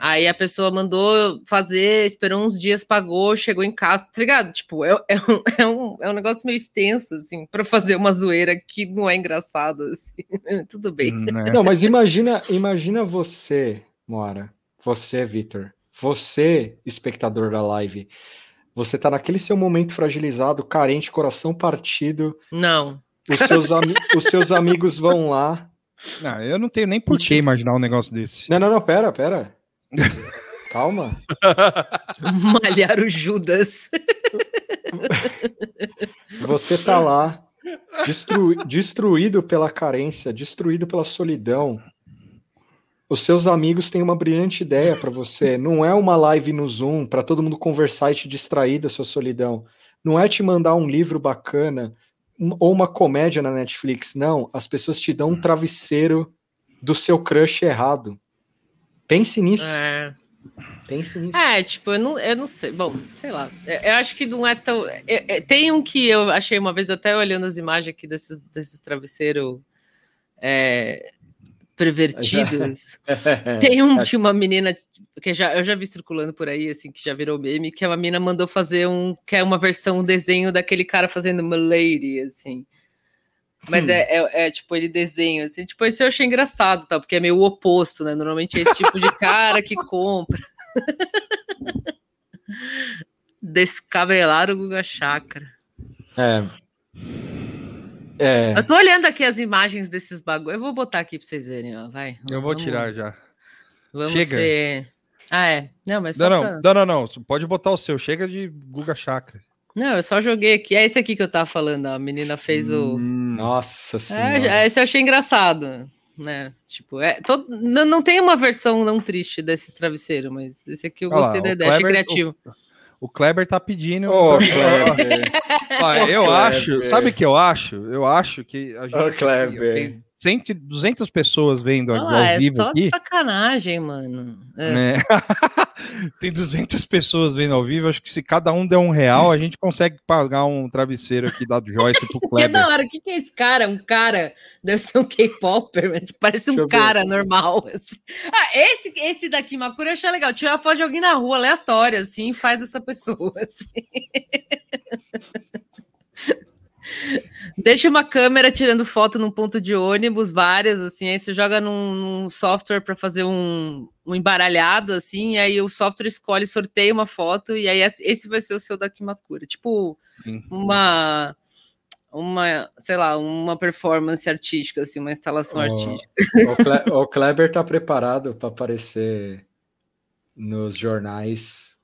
Aí a pessoa mandou fazer, esperou uns dias, pagou, chegou em casa, tá ligado? Tipo, é, é um, é, um, é um negócio meio extenso, assim, pra fazer uma zoeira que não é engraçada, assim. Tudo bem. Né? Não, mas imagina, imagina você, Mora, você, Vitor, você, espectador da live, você tá naquele seu momento fragilizado, carente, coração partido, Não. os seus, ami- os seus amigos vão lá. Não, eu não tenho nem por que imaginar um negócio desse. Não, não, não, pera, pera. Calma. Malhar o Judas. Você tá lá, destru- destruído pela carência, destruído pela solidão. Os seus amigos têm uma brilhante ideia para você. Não é uma live no Zoom para todo mundo conversar e te distrair da sua solidão. Não é te mandar um livro bacana ou uma comédia na Netflix. Não, as pessoas te dão um travesseiro do seu crush errado. Pense nisso. É. Pense nisso. É, tipo, eu não, eu não sei. Bom, sei lá. Eu, eu acho que não é tão. é- tem um que eu achei uma vez, até olhando as imagens aqui desses, desses travesseiros é, pervertidos. Tem um de uma menina que já, eu já vi circulando por aí, assim, que já virou meme, que uma menina mandou fazer um, que é uma versão, um desenho daquele cara fazendo uma lady, assim. Mas Hum. é, é, é, tipo, ele desenha, assim, tipo, esse eu achei engraçado, tá? Porque é meio o oposto, né? Normalmente é esse tipo de cara que compra. Descabelar o Guga Chakra. É. É. Eu tô olhando aqui as imagens desses bagulho. Eu vou botar aqui pra vocês verem, ó. Vai. Eu vou Vamos- tirar já. Vamos Chega. ser. Ah, é. Não, mas só Não, pra- não, não, não, não. Pode botar o seu. Chega de Guga Chakra. Não, eu só joguei aqui. É esse aqui que eu tava falando. A menina fez o. Hum, Nossa senhora. É, esse eu achei engraçado. Né? Tipo, é, todo- não, não tem uma versão não triste desses travesseiros, mas esse aqui eu Olha lá, gostei da o ideia, achei criativo. O Kleber tá pedindo. Pra- Kleber. Ó, eu acho, Kleber. sabe o que eu acho? Eu acho que a gente Ô, Kleber. tem 100, 200 pessoas vendo Olha ao lá, é vivo só aqui. sacanagem, mano. É. né? tem 200 pessoas vendo ao vivo. Acho que se cada um der um real, a gente consegue pagar um travesseiro aqui da Joyce pro Que é Kleber. da hora, o que, que é esse cara? Um cara, deve ser um K-Popper, mas parece Deixa um cara normal. assim. Ah, esse, esse daqui, Makura, eu achei legal. Tira a foto de alguém na rua, aleatória, assim, faz essa pessoa. assim. Deixa uma câmera tirando foto num ponto de ônibus, várias, assim, aí você joga num, num software para fazer um, um embaralhado, assim, e aí o software escolhe, sorteia uma foto, e aí esse vai ser o seu da Kimakura. Tipo, Sim. uma uma, sei lá, uma performance artística, assim, uma instalação Ó, artística. O, Cle- o Kleber tá preparado para aparecer nos jornais.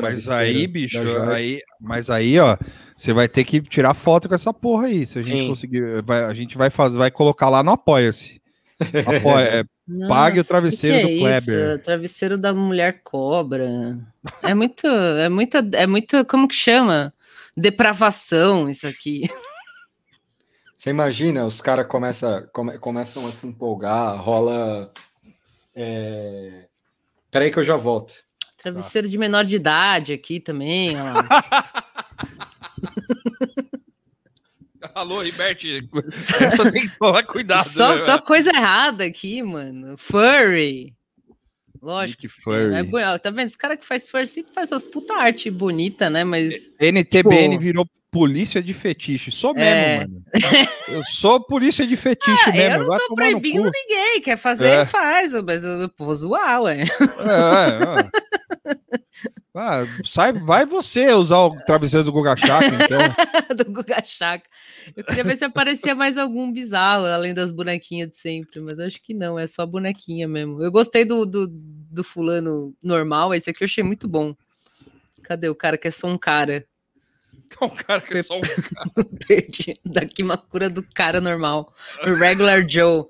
Mas aí, bicho, aí, mas aí, ó, você vai ter que tirar foto com essa porra aí. Se a gente Sim. conseguir, vai- a gente vai fazer, vai colocar lá no Apoia-se. Apoia, é, Pague o Nossa, travesseiro que do que é Kleber. Isso? Travesseiro da mulher cobra. É muito, é muita, é muito, como que chama? Depravação isso aqui. Você imagina, os caras começa, come- começam a se empolgar, rola. É... Peraí que eu já volto. Travesseiro de menor de idade aqui também, ó. Alô, Riberte, essa tem que tomar cuidado. só, né, só coisa errada aqui, mano. Furry. Lógico. Nick Fury. É, bu- tá vendo? Esse cara que faz furry sempre faz umas puta arte bonita, né? Mas NTBN Tipo- virou polícia de fetiche. Sou É. mesmo, mano. Eu sou polícia de fetiche Ah, mesmo. eu não tô proibindo ninguém. Quer fazer, É. faz. Mas eu vou zoar, ué. É, é, é. Ah, sai, vai você usar o travesseiro do Guga Chakra, então. do Guga Chakra. Eu queria ver se aparecia mais algum bizarro, além das bonequinhas de sempre, mas acho que não, é só bonequinha mesmo. Eu gostei do, do, do fulano normal, esse aqui eu achei muito bom. Cadê o cara que é só um cara? O cara que é só um Perdi. Da Kimakura do cara normal. O Regular Joe.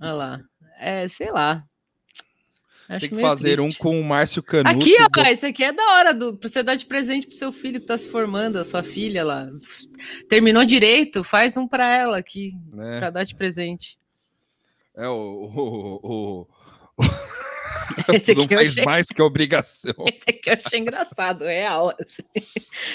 Olha lá. É, sei lá. Acho Tem que fazer um triste. com o Márcio Canuto. Aqui, ó, do- esse aqui é da hora do, pra você dar de presente pro seu filho que tá se formando, a sua filha lá. Terminou direito, faz um pra ela aqui, né? pra dar de presente. É o. o, o, Esse não aqui eu fez achei, mais que obrigação. esse aqui eu achei engraçado, real. assim.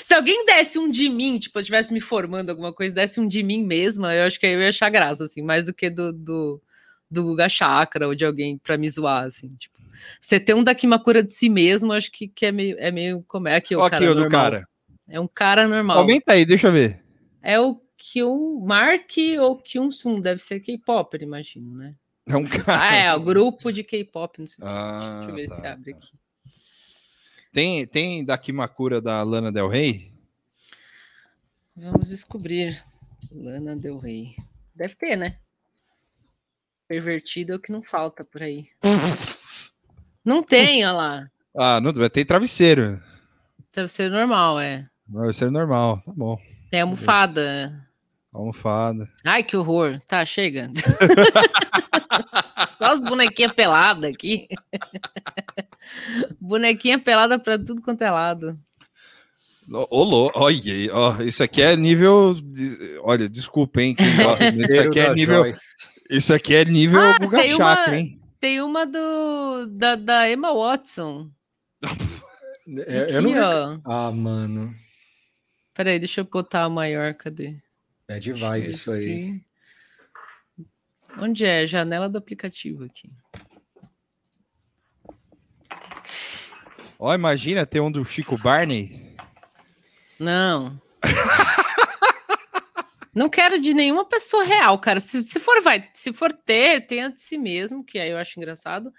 Se alguém desse um de mim, tipo, eu estivesse me formando alguma coisa, desse um de mim mesma, eu acho que aí eu ia achar graça, assim, mais do que do, do, do Guga Chakra ou de alguém pra me zoar, assim, tipo. Você ter um da Kimakura de si mesmo, acho que, que é meio, é meio como é aqui o cara aqui, o do normal. cara. É um cara normal. Aumenta aí, deixa eu ver. É o Kyun Mark ou Kyun Sun, deve ser K-pop, imagino, né? É um cara. Ah, é, o grupo de K-pop, não sei que. Ah, Deixa eu ver tá. se abre aqui. Tem, tem da Kimakura da Lana Del Rey? Vamos descobrir. Lana Del Rey. Deve ter, né? Pervertido é o que não falta por aí. Não tem, olha lá. Ah, não, vai ter travesseiro. Ser normal, é. Ser normal, tá bom. Tem almofada. Almofada. Ai, que horror. Tá, chega. Só as bonequinhas peladas aqui. Bonequinha pelada pra tudo quanto é lado. Ô, ô, olha, aí, ó, isso aqui é nível. de- olha, desculpa, hein? Quem gosta, mas isso aqui é nível. Joyce. Isso aqui é nível Ah, tem uma- hein? Tem uma do da, da Emma Watson. É, eu Aqui, não vi- ó. Ah, mano. Peraí, deixa eu botar a maior, cadê? É de vibe isso aí. Onde é? Janela do aplicativo aqui. Ó, imagina ter um do Chico Barney. Não. Não quero de nenhuma pessoa real, cara. Se, se for, vai. Se for ter, tenha de si mesmo, que aí eu acho engraçado.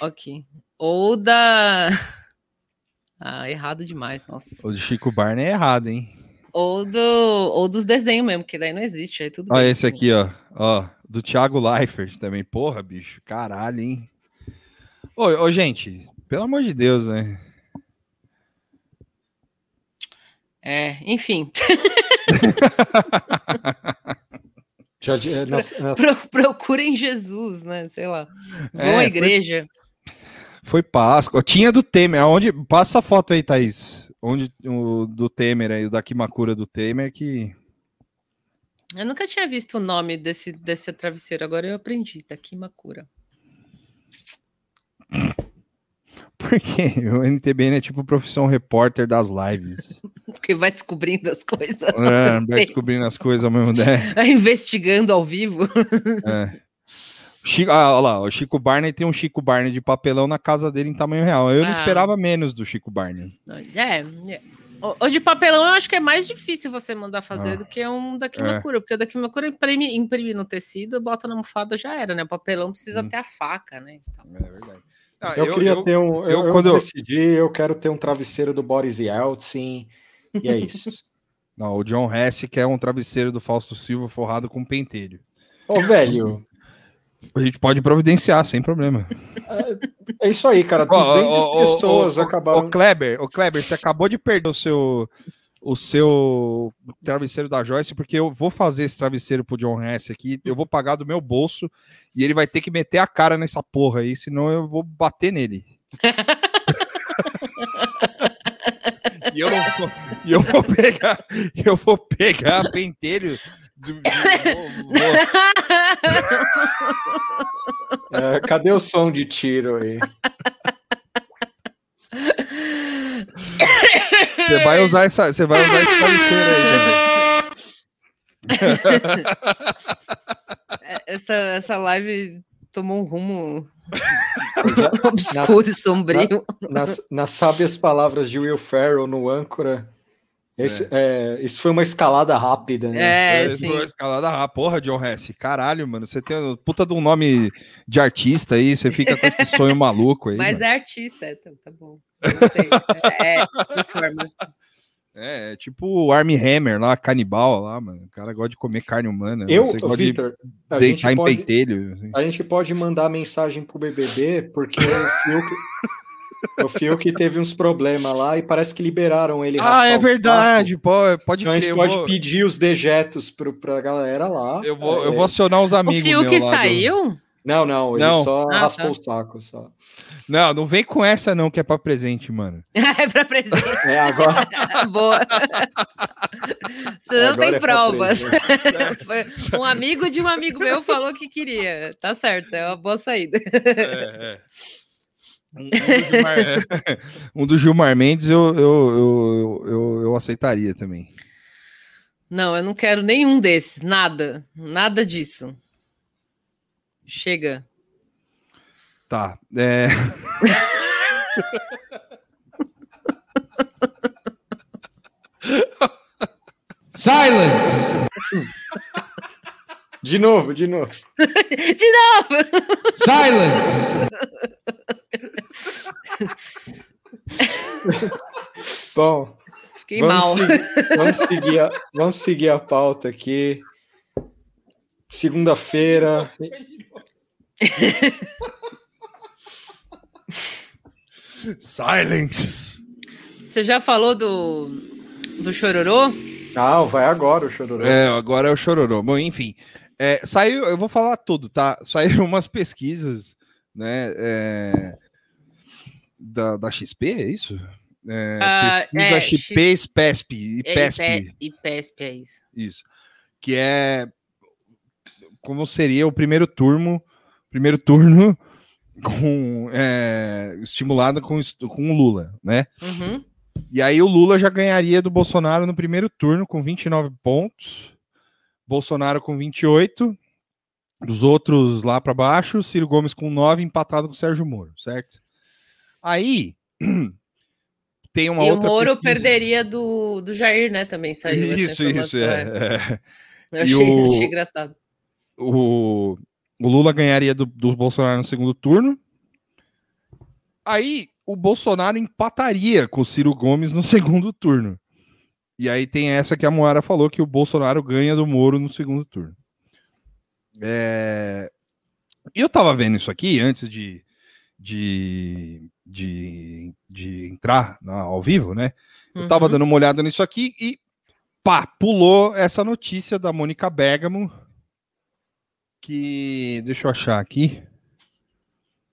Ok. Ou da. Ah, errado demais, nossa. O de Chico Barney é errado, hein? Ou, do, ou dos desenhos mesmo, que daí não existe. Aí tudo Ó, bem. esse aqui, ó. Ó, do Thiago Leifert também. Porra, bicho. Caralho, hein? Ô, ô, gente, pelo amor de Deus, né? É, enfim. É, nas- Procurem Jesus, né? Sei lá. Vão É, à foi- igreja. Foi Páscoa. Tinha do Temer. Aonde... Passa a foto aí, Thaís. Onde o do Temer aí, o da Kimakura do Temer, que. Eu nunca tinha visto o nome desse, desse travesseiro, agora eu aprendi. Tá aqui Makura. Porque o NTBN é tipo profissão repórter das lives. Porque vai descobrindo as coisas. É, vai descobrindo as coisas ao mesmo tempo. Vai investigando ao vivo. É. Chico, ah, olha lá, o Chico Barney tem um Chico Barney de papelão na casa dele em tamanho real. Eu não Ah. esperava menos do Chico Barney. É, é. O- de papelão eu acho que é mais difícil você mandar fazer Ah. do que um da É. Kimakura, porque o da Kimakura imprime, imprime no tecido, bota na almofada já era, né? O papelão precisa Hum. ter a faca, né? Então, É verdade. Ah, eu, queria ter um. Eu, eu- eu quando eu- decidi, eu quero ter um travesseiro do Boris Yeltsin. E é isso. Não, o John Hess quer um travesseiro do Fausto Silva forrado com pentelho. Ô, velho, A gente pode providenciar, sem problema. é isso aí, cara. 200 pessoas acabaram. O Kleber, o Kleber, você acabou de perder o seu o seu travesseiro da Joyce, porque eu vou fazer esse travesseiro pro John Hess aqui, eu vou pagar do meu bolso e ele vai ter que meter a cara nessa porra aí, senão eu vou bater nele. e eu vou, e eu vou pegar, eu vou pegar pentelho do- do- vou- É, cadê o som de tiro aí? Você vai usar essa, você vai usar esse travesseiro aí, né? é, essa, essa live tomou um rumo obscuro e sombrio. Nas, nas sábias palavras de Will Ferrell no âncora. Esse, é, isso foi uma escalada rápida, né? É, Esse sim. foi a escalada, ah, porra, John Hess, caralho, mano, você tem um puta de um nome de artista aí, você fica com esse sonho maluco aí. Mas mano. é artista, é, tá, tá bom. Gostei. É, é performance. É, é tipo o Armie Hammer lá, canibal lá, mano, o cara gosta de comer carne humana, Eu, de Vitor, a gente, deitar em pode, pentelho. assim. a gente pode mandar mensagem pro BBB, porque o Fiuk, o Fiuk teve uns problemas lá e parece que liberaram ele. Ah, é o verdade, pô, pode Então a crer, gente eu pode vou, pedir os dejetos pro, pra galera lá. eu vou, eu É, vou acionar os O amigos Fiuk meu lá do- saiu? Não, não, ele Não. só Ah, raspou tá. o saco. Só. Não, não vem com essa não, que é pra presente, mano. é pra presente. É, agora, Boa. Você não Agora tem é provas. Foi um amigo de um amigo meu falou que queria. Tá certo, é uma boa saída. É, é. Um, um do Gilmar, um do Gilmar Mendes eu, eu, eu, eu, eu aceitaria também. Não, eu não quero nenhum desses. Nada. Nada disso. Chega. Tá. É... Silence! de novo, de novo. De novo! Silence! Bom, Fiquei mal. vamos, seguir, vamos, seguir a, vamos seguir a pauta aqui. Segunda-feira. Silence. Você já falou do, do chororô? Ah, vai agora o chororô. É, agora é o chororô. Bom, enfim. É, saiu, eu vou falar tudo, tá? Saíram umas pesquisas, né? é, da, da XP, é isso? É, Ah, pesquisa é, XP, e É, PESP. E, Pe- e PESP, é isso. Isso. Que é como seria o primeiro turno, primeiro turno com é, estimulado com, com o Lula, né? Uhum. E aí o Lula já ganharia do Bolsonaro no primeiro turno com 29 pontos, Bolsonaro com 28, os outros lá para baixo, Ciro Gomes com 9, empatado com o Sérgio Moro, certo? Aí tem uma e o outra Moro pesquisa. perderia do, do Jair, né? Também saiu Isso, isso, é. é. Eu achei, o- achei engraçado. o, o Lula ganharia do, do Bolsonaro no segundo turno. Aí o Bolsonaro empataria com o Ciro Gomes no segundo turno. E aí tem essa que a Moara falou que o Bolsonaro ganha do Moro no segundo turno. É... E eu tava vendo isso aqui antes de, de, de, de entrar na- ao vivo, né? Eu tava Uhum. dando uma olhada nisso aqui e pá, pulou essa notícia da Mônica Bergamo que deixa eu achar aqui.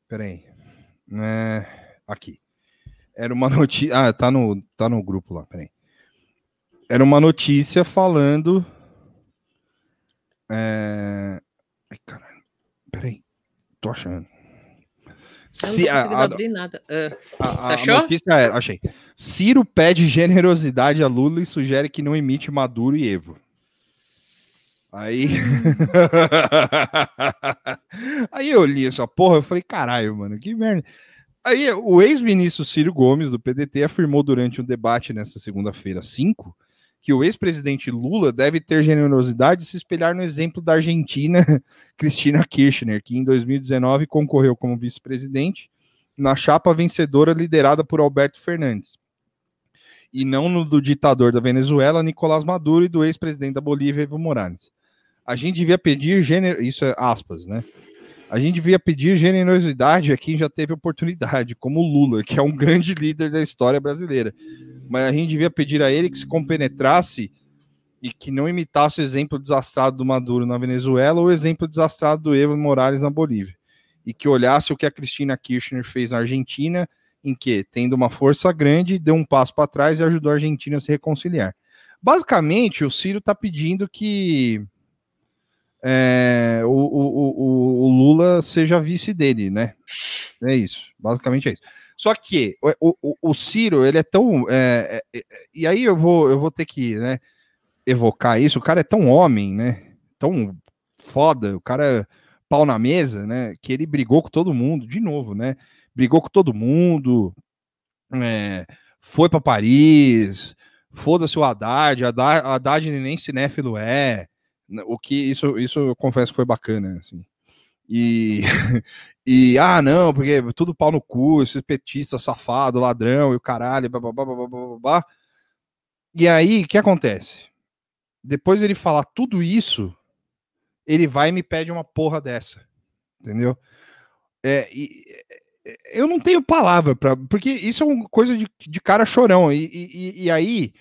Peraí. É, aqui. Era uma notícia. Ah, tá no, tá no grupo lá, peraí. Era uma notícia falando. É... Ai, caralho. Peraí. Tô achando. Se, a, a- abrir nada. Ah, a- Você a achou? notícia era, achei. Ciro pede generosidade a Lula e sugere que não imite Maduro e Evo. Aí. Aí eu li essa porra, eu falei, caralho, mano, que merda. Aí o ex-ministro Ciro Gomes, do PDT, afirmou durante um debate nessa segunda-feira 5 que o ex-presidente Lula deve ter generosidade e se espelhar no exemplo da Argentina, Cristina Kirchner, que em 2019 concorreu como vice-presidente na chapa vencedora liderada por Alberto Fernandes. E não no do ditador da Venezuela, Nicolás Maduro, e do ex-presidente da Bolívia, Evo Morales. A gente devia pedir isso é aspas, né? A gente devia pedir generosidade a quem já teve oportunidade, como o Lula, que é um grande líder da história brasileira. Mas a gente devia pedir a ele que se compenetrasse e que não imitasse o exemplo desastrado do Maduro na Venezuela ou o exemplo desastrado do Evo Morales na Bolívia. E que olhasse o que a Cristina Kirchner fez na Argentina, em que, tendo uma força grande, deu um passo para trás e ajudou a Argentina a se reconciliar. Basicamente, o Ciro está pedindo que é, o, o, o, Lula seja vice dele, né? É isso, basicamente é isso. Só que o, Ciro, ele é tão. é, é, é, e aí eu vou, eu vou ter que né, evocar isso. O cara é tão homem, né? Tão foda, o cara pau na mesa, né? Que ele brigou com todo mundo, de novo, né? Brigou com todo mundo, é, foi para Paris, foda-se o Haddad, Haddad, Haddad nem cinéfilo é. O que isso, isso eu confesso que foi bacana, assim. E, e ah, não, porque tudo pau no cu, esses petistas safado, ladrão e o caralho, blá, blá, blá, blá, blá, blá. E aí, o que acontece? Depois ele falar tudo isso, ele vai e me pede uma porra dessa, entendeu? É, e, eu não tenho palavra para, porque isso é uma coisa de, de cara chorão. E, e, e aí,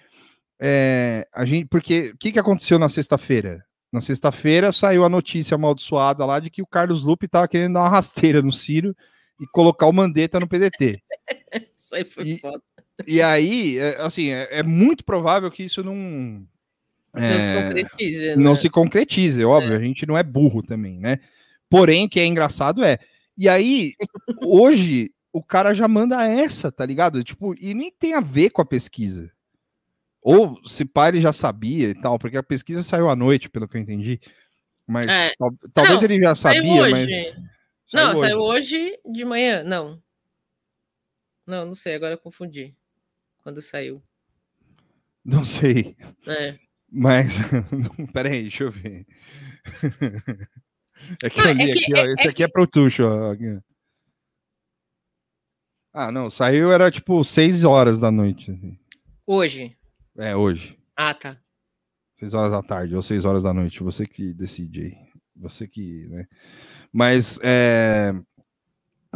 é, a gente, porque o que, que aconteceu na sexta-feira? Na sexta-feira saiu a notícia amaldiçoada lá de que o Carlos Lupe tava querendo dar uma rasteira no Ciro e colocar o Mandetta no PDT. Isso aí foi E- foda. E aí, é, assim, é, é muito provável que isso não. Não se é, concretize, não né? se concretize, é óbvio, a gente não é burro também, né? Porém, que é engraçado é. E aí, hoje, o cara já manda essa, tá ligado? Tipo, e nem tem a ver com a pesquisa. Ou se pá, ele já sabia e tal, porque a pesquisa saiu à noite, pelo que eu entendi. Mas É. tal- talvez Não, ele já Saiu sabia, mas. hoje. não, saiu hoje de manhã. Não. Não, não sei, agora eu confundi. Quando saiu. Não sei. É. Mas. Peraí, deixa eu ver. É que eu é li que- aqui, ó. é- Esse é aqui é pro Tuxo, ó. Ah, não, saiu era tipo 6 horas da noite. assim. Hoje. É, hoje. Ah, tá. 6 horas da tarde ou 6 horas da noite. Você que decide aí. Você que, né? Mas, é...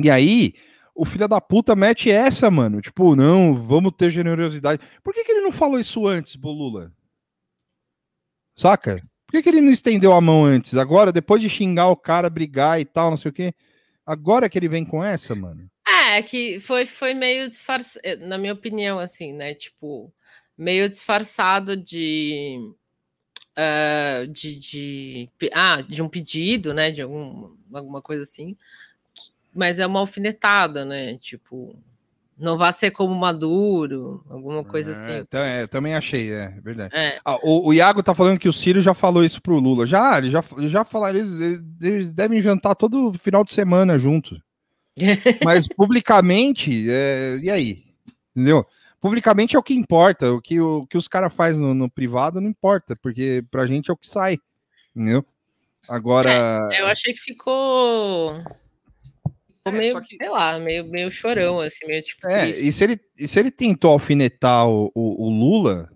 E aí, o filho da puta mete essa, mano. Tipo, não, vamos ter generosidade. Por que, que ele não falou isso antes, Bolula? Saca? Por que, que ele não estendeu a mão antes? Agora, depois de xingar o cara, brigar e tal, não sei o quê. Agora que ele vem com essa, mano. É, que foi, foi meio disfarçado, na minha opinião, assim, né? Tipo, meio disfarçado de. ah, de, de, ah, de um pedido, né? De algum, alguma coisa assim. Mas é uma alfinetada, né? Tipo, não vá ser como Maduro, alguma coisa É, assim. é, também achei, é verdade. É. Ah, o, o Iago tá falando que o Ciro já falou isso pro Lula. Já, ele já, já falaram, eles, eles- eles devem jantar todo final de semana junto. Mas publicamente, é, e aí? Entendeu? Publicamente é o que importa. O que, o, que os caras fazem no, no privado não importa, porque pra gente é o que sai. Entendeu? Agora. Eu achei que ficou. ficou meio, só que- sei lá, meio, meio chorão, assim, meio tipo. É, triste. e se ele, e se ele tentou alfinetar o, o, o Lula,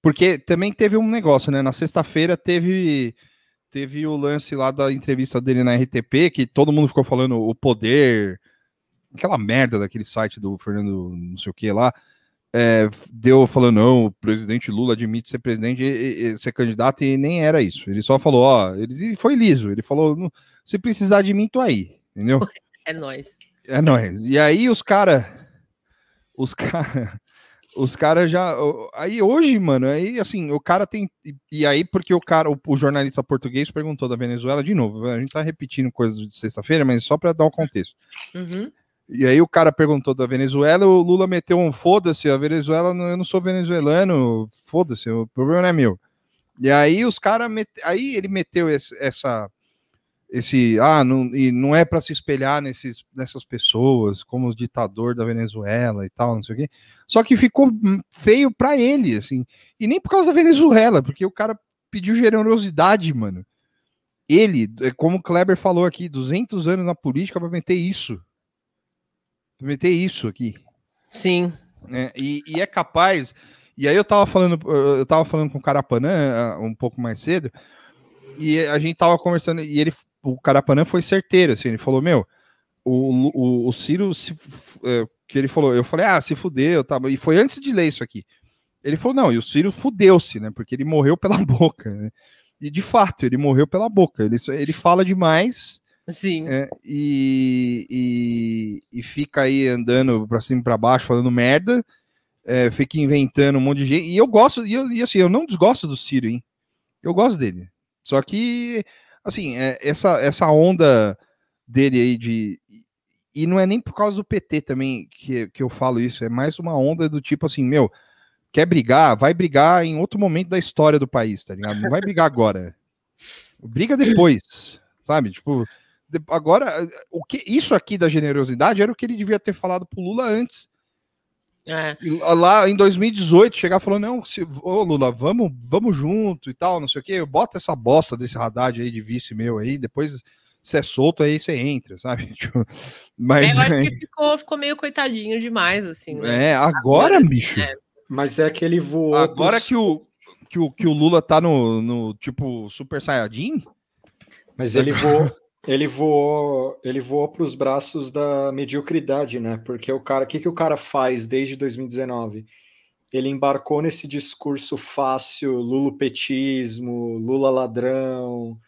porque também teve um negócio, né? Na sexta-feira teve teve o lance lá da entrevista dele na RTP, que todo mundo ficou falando o poder, aquela merda daquele site do Fernando não sei o que lá, é, deu falando, não, o presidente Lula admite ser presidente, e- e- ser candidato, e nem era isso. Ele só falou, ó, ele foi liso, ele falou, "Não, se precisar de mim, tô aí, entendeu? É nóis. É nóis. E aí os cara, os cara, os cara já, aí hoje, mano, aí assim, o cara tem e- aí porque o cara, o, o jornalista português perguntou da Venezuela de novo, a gente tá repetindo coisas de sexta-feira, mas só para dar o contexto. Uhum. E aí o cara perguntou da Venezuela, o Lula meteu um foda-se, a Venezuela, eu não sou venezuelano, foda-se, o problema não é meu. E aí os caras, aí ele meteu esse- essa, esse, ah, não, e não é para se espelhar nesses, nessas pessoas, como o ditador da Venezuela e tal, não sei o quê. Só que ficou feio para ele, assim, e nem por causa da Venezuela, porque o cara pediu generosidade, mano. Ele, como o Kleber falou aqui, 200 anos na política para meter isso meter isso aqui. Sim. né? E, e é capaz. E aí eu tava falando, eu tava falando com o Carapanã ah, um pouco mais cedo, e a gente tava conversando, e ele, o Carapanã foi certeiro, assim, ele falou, meu, o, o, o Ciro, se, é, que ele falou, eu falei, ah, se fudeu, tá, e foi antes de ler isso aqui. Ele falou, não, e o Ciro fudeu-se, né, porque ele morreu pela boca, né? E de fato, ele morreu pela boca, ele, ele fala demais, Sim. é, e, e, e fica aí andando pra cima e pra baixo falando merda, é, fica inventando um monte de gente. E eu gosto, e, eu, e assim, eu não desgosto do Ciro, hein? Eu gosto dele. Só que, assim, é, essa, essa onda dele aí de. E não é nem por causa do PT também que, que eu falo isso, é mais uma onda do tipo assim, meu, quer brigar? Vai brigar em outro momento da história do país, tá ligado? Não vai brigar agora. Briga depois, sabe? Tipo, agora, o que isso aqui da generosidade era o que ele devia ter falado pro Lula antes. É. Lá em 2018, chegar falando, não, se, ô Lula, vamos, vamos junto e tal, não sei o quê, bota essa bosta desse Haddad aí de vice meu aí, depois você é solto aí, você entra, sabe? Tipo, mas É, eu acho é, que ficou, ficou meio coitadinho demais, assim, né? é, agora, bicho, É. Mas é que ele voou. agora pros- que o, que, o, que o Lula tá no, no tipo Super Saiyajin, Mas ele voou, ele voou, ele voou para os braços da mediocridade, né? Porque o cara, o que, que o cara faz desde 2019? ele embarcou nesse discurso fácil, lulopetismo, Lula ladrão,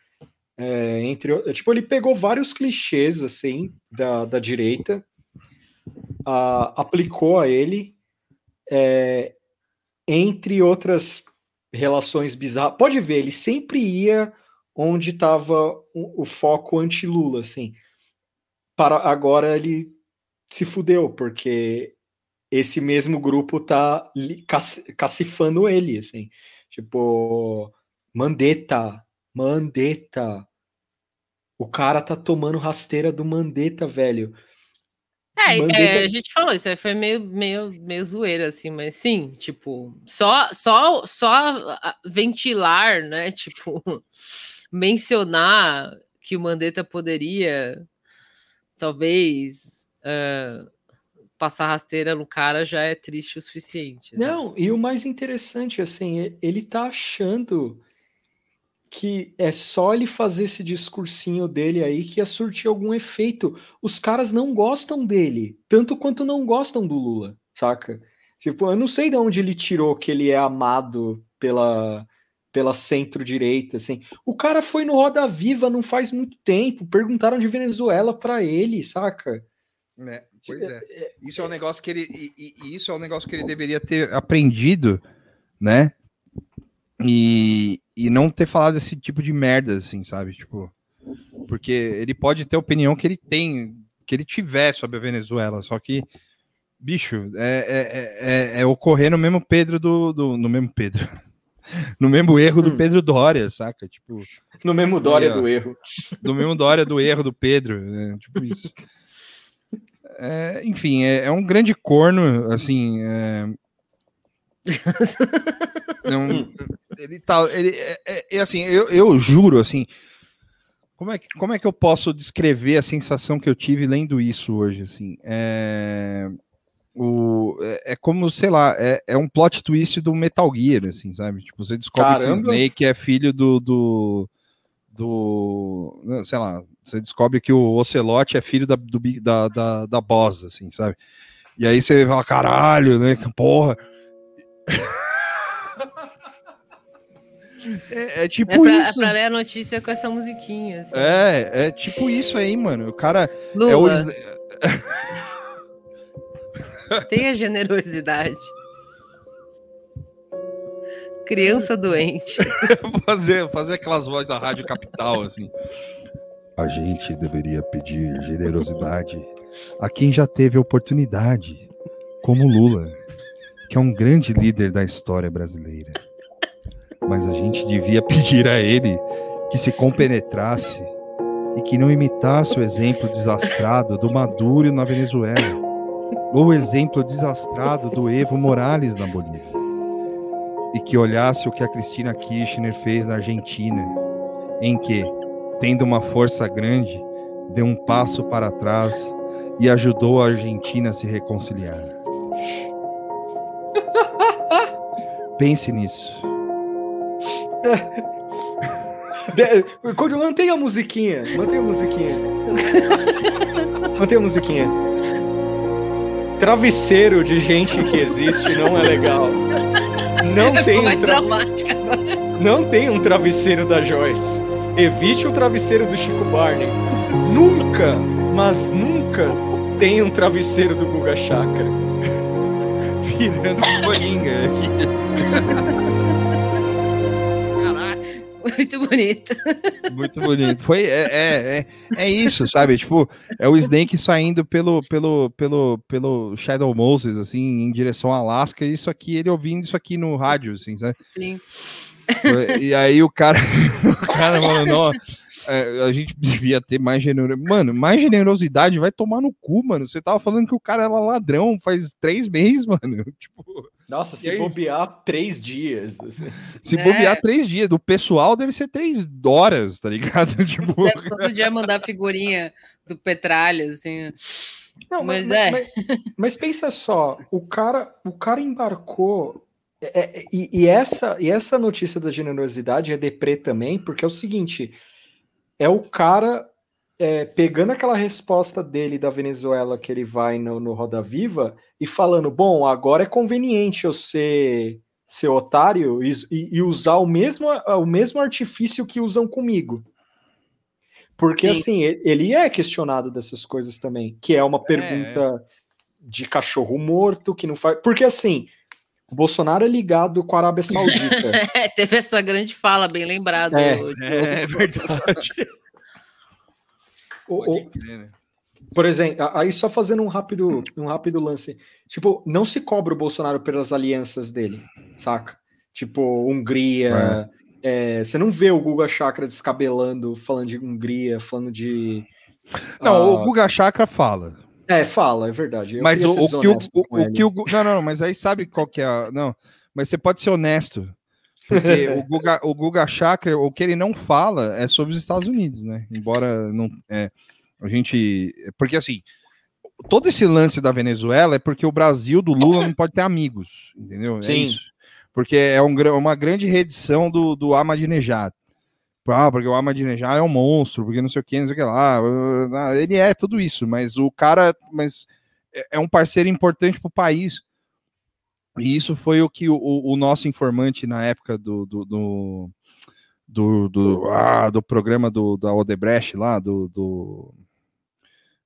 é, entre tipo ele pegou vários clichês assim da, da direita, aplicou a ele, é, entre outras relações bizarras. Pode ver, ele sempre ia onde estava o, foco anti-Lula, assim. Para agora ele se fudeu porque esse mesmo grupo tá cacifando ele, assim. Tipo, Mandetta, Mandetta. O cara tá tomando rasteira do Mandetta, velho. É, é, a gente falou, isso aí foi meio, meio, meio zoeira, assim, mas sim, tipo, só, só, só ventilar, né? Tipo, mencionar que o Mandetta poderia, talvez, uh, passar rasteira no cara já é triste o suficiente. Né? Não, e o mais interessante, assim, ele tá achando que é só ele fazer esse discursinho dele aí que ia surtir algum efeito. Os caras não gostam dele, tanto quanto não gostam do Lula, saca? Tipo, eu não sei de onde ele tirou que ele é amado pela pela centro-direita, assim. O cara foi no Roda Viva não faz muito tempo, perguntaram de Venezuela para ele, saca? É, pois é. é. Isso é um negócio que ele e, e, isso é um negócio que ele deveria ter aprendido, né? E, e não ter falado esse tipo de merda, assim, sabe? Tipo, porque ele pode ter a opinião que ele tem, que ele tiver sobre a Venezuela, só que, bicho, é, é, é, é ocorrer no mesmo Pedro do, do, no mesmo Pedro, no mesmo erro do hum. Pedro Dória, saca? Tipo, no mesmo Dória do erro, no mesmo Dória do erro do Pedro, né? tipo isso. É, enfim, é, é, um grande corno, assim. É... Não, hum. ele tá. Ele, é, é, é, assim, eu, eu juro, assim. Como é, que, como é que eu posso descrever a sensação que eu tive lendo isso hoje? Assim, é, o, é, é como, sei lá, é, é um plot twist do Metal Gear, assim, sabe? Tipo, você descobre Caramba. que o Snake é filho do, do, do. Sei lá, você descobre que o Ocelote é filho da, do, da, da, da Boss, assim, sabe? E aí você fala, caralho, né? Porra. É, é, tipo é pra, isso. É pra ler a notícia com essa musiquinha. Assim. É, é tipo isso aí, mano. O cara. Lula. É o... Tenha generosidade. Criança doente. fazer, fazer aquelas vozes da Rádio Capital, assim. A gente deveria pedir generosidade a quem já teve oportunidade, como Lula, que é um grande líder da história brasileira. Mas a gente devia pedir a ele que se compenetrasse e que não imitasse o exemplo desastrado do Maduro na Venezuela, o exemplo desastrado do Evo Morales na Bolívia, e que olhasse o que a Cristina Kirchner fez na Argentina, em que tendo uma força grande, deu um passo para trás e ajudou a Argentina a se reconciliar. Pense nisso. De, mantenha a musiquinha. Mantenha a musiquinha. mantenha a musiquinha. Travesseiro de gente que existe não é legal. Não tem um tra... Não tem um travesseiro da Joyce. Evite o travesseiro do Chico Barney. Nunca, mas nunca tem um travesseiro do Guga Chakra. Virando coringa. Muito bonito. Muito bonito. Foi, é, é, é, é, isso, sabe? Tipo, é o Snake saindo pelo, pelo, pelo, pelo Shadow Moses, assim, em direção a Alaska, e isso aqui, ele ouvindo isso aqui no rádio, assim, sabe? Sim. E aí o cara, o cara é, a gente devia ter mais generosidade. Mano, mais generosidade vai tomar no cu, mano. Você tava falando que o cara era ladrão faz três meses, mano. Tipo, Nossa, se bobear três dias. Assim. Se é. bobear três dias. Do pessoal deve ser três horas, tá ligado? Tipo... Deve todo dia mandar figurinha do Petralha, assim. Não, mas, mas é. Mas, mas pensa só, o cara, o cara embarcou é, é, e, e, essa, e essa notícia da generosidade é deprê também, porque é o seguinte: é o cara é, pegando aquela resposta dele da Venezuela que ele vai no, no Roda Viva e falando: bom, agora é conveniente eu ser, ser otário e, e- usar o mesmo, o mesmo artifício que usam comigo. Porque, Sim. assim, ele é questionado dessas coisas também, que é uma pergunta de cachorro morto, que não faz. Porque, assim, o Bolsonaro é ligado com a Arábia Saudita. É, teve essa grande fala, bem lembrado. É. hoje. É verdade. O- crer, né? Por exemplo, aí só fazendo um rápido, um rápido lance. Tipo, não se cobra o Bolsonaro pelas alianças dele, saca? Tipo, Hungria. é, você não vê o Guga Chakra descabelando, falando de Hungria, falando de. Não, ah, o Guga Chakra fala. É, fala, é verdade. Eu mas o, o que o, o, o que o não, não, mas aí sabe qual que é a, não, mas você pode ser honesto. Porque o Guga, o Guga Chakra, o que ele não fala é sobre os Estados Unidos, né? Embora não é, a gente, porque assim, todo esse lance da Venezuela é porque o Brasil do Lula não pode ter amigos, entendeu? É Sim. isso. Porque é um uma grande redição do, do Ahmadinejad. Ah, porque o Ahmadinejad é um monstro, porque não sei o que, não sei o que lá. Ele é tudo isso, mas o cara, mas é- é um parceiro importante para o país. E isso foi o que o, o- nosso informante na época do, do, do, do, do- ah, do programa do, da Odebrecht lá, do, do-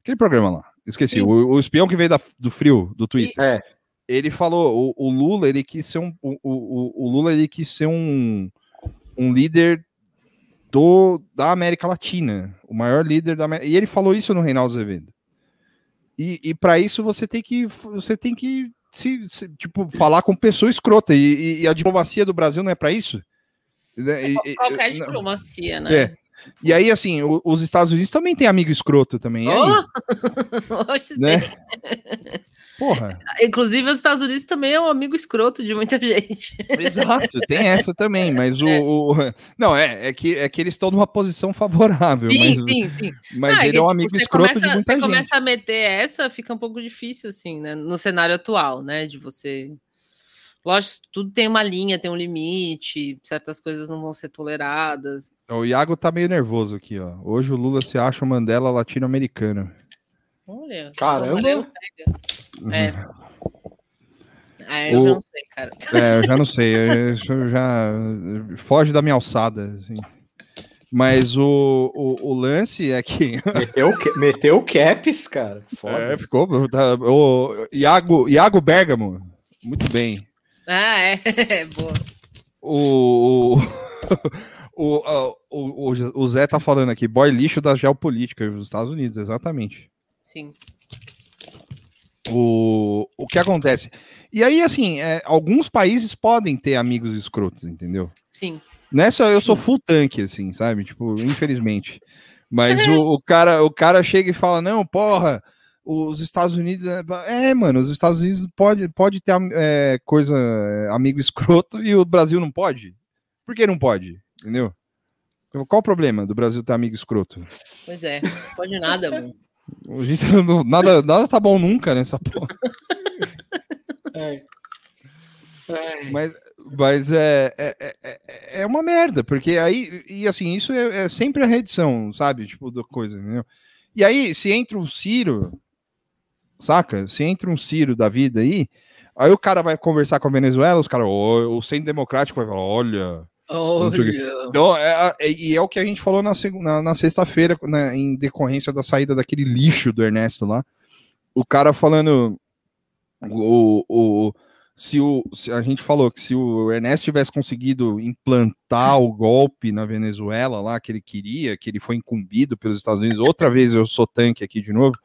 aquele programa lá, esqueci, o, o espião que veio da- do frio, do Twitter. É, Ele falou, o, o Lula, ele quis ser um, o, o, o Lula, ele quis ser um, um líder do, da América Latina, o maior líder da América, e ele falou isso no Reinaldo Azevedo. E, e para isso você tem que você tem que se, se- tipo falar com pessoa escrota e, e- e a diplomacia do Brasil não é para isso. Né? E- Qualquer não. diplomacia, né? É. E aí assim, o- os Estados Unidos também tem amigo escroto também, aí, Oh! Né? Porra. Inclusive, os Estados Unidos também é um amigo escroto de muita gente. Exato, tem essa também, mas o, É. o- não é, é que é que eles estão numa posição favorável, Sim, mas, sim, sim. mas Não, ele que, é um tipo, amigo você escroto começa, de muita Você gente. começa a meter essa, fica um pouco difícil, assim, né? No cenário atual, né? De você. Lógico, tudo tem uma linha, tem um limite, certas coisas não vão ser toleradas. O Iago tá meio nervoso aqui, ó. Hoje o Lula se acha o Mandela latino-americano. Olha. Caramba! É. Ah, eu O- já não sei, cara. É, eu já não sei, eu- isso já foge da minha alçada. assim. Mas o, o, o lance é que. meteu, meteu caps, cara. Foda. É, ficou. Tá, o Iago, Iago Bergamo, muito bem. Ah, é. é boa. O, o, o, o, o, o Zé tá falando aqui, boy lixo da geopolítica dos Estados Unidos, exatamente. Sim. O, o que acontece? E aí, assim, é, alguns países podem ter amigos escrotos, entendeu? Sim. Nessa eu sou full tanque, assim, sabe? Tipo, infelizmente. Mas o, o cara, o cara chega e fala: não, porra, os Estados Unidos. É, é, mano, os Estados Unidos pode, pode ter é, coisa, é, amigo escroto e o Brasil não pode. Por que não pode? Entendeu? Qual o problema do Brasil ter amigo escroto? Pois é. Pode nada, mano. A gente não- nada, nada tá bom nunca nessa porra. É. É. Mas, mas é, é, é- é, é uma merda, porque aí, e assim, isso é, é sempre a redição, sabe? Tipo, da coisa, entendeu? E aí, se entra um Ciro, saca? Se entra um Ciro da vida aí, aí o cara vai conversar com a Venezuela, os caras, "Ó, o centro democrático vai falar, olha. Não sei o quê. Olha. Então, é, é- e é o que a gente falou na, na, na sexta-feira, né, em decorrência da saída daquele lixo do Ernesto lá. O cara falando. O, o, se, o, se a gente falou que se o Ernesto tivesse conseguido implantar o golpe na Venezuela lá que ele queria, que ele foi incumbido pelos Estados Unidos, outra vez eu sou tanque aqui de novo,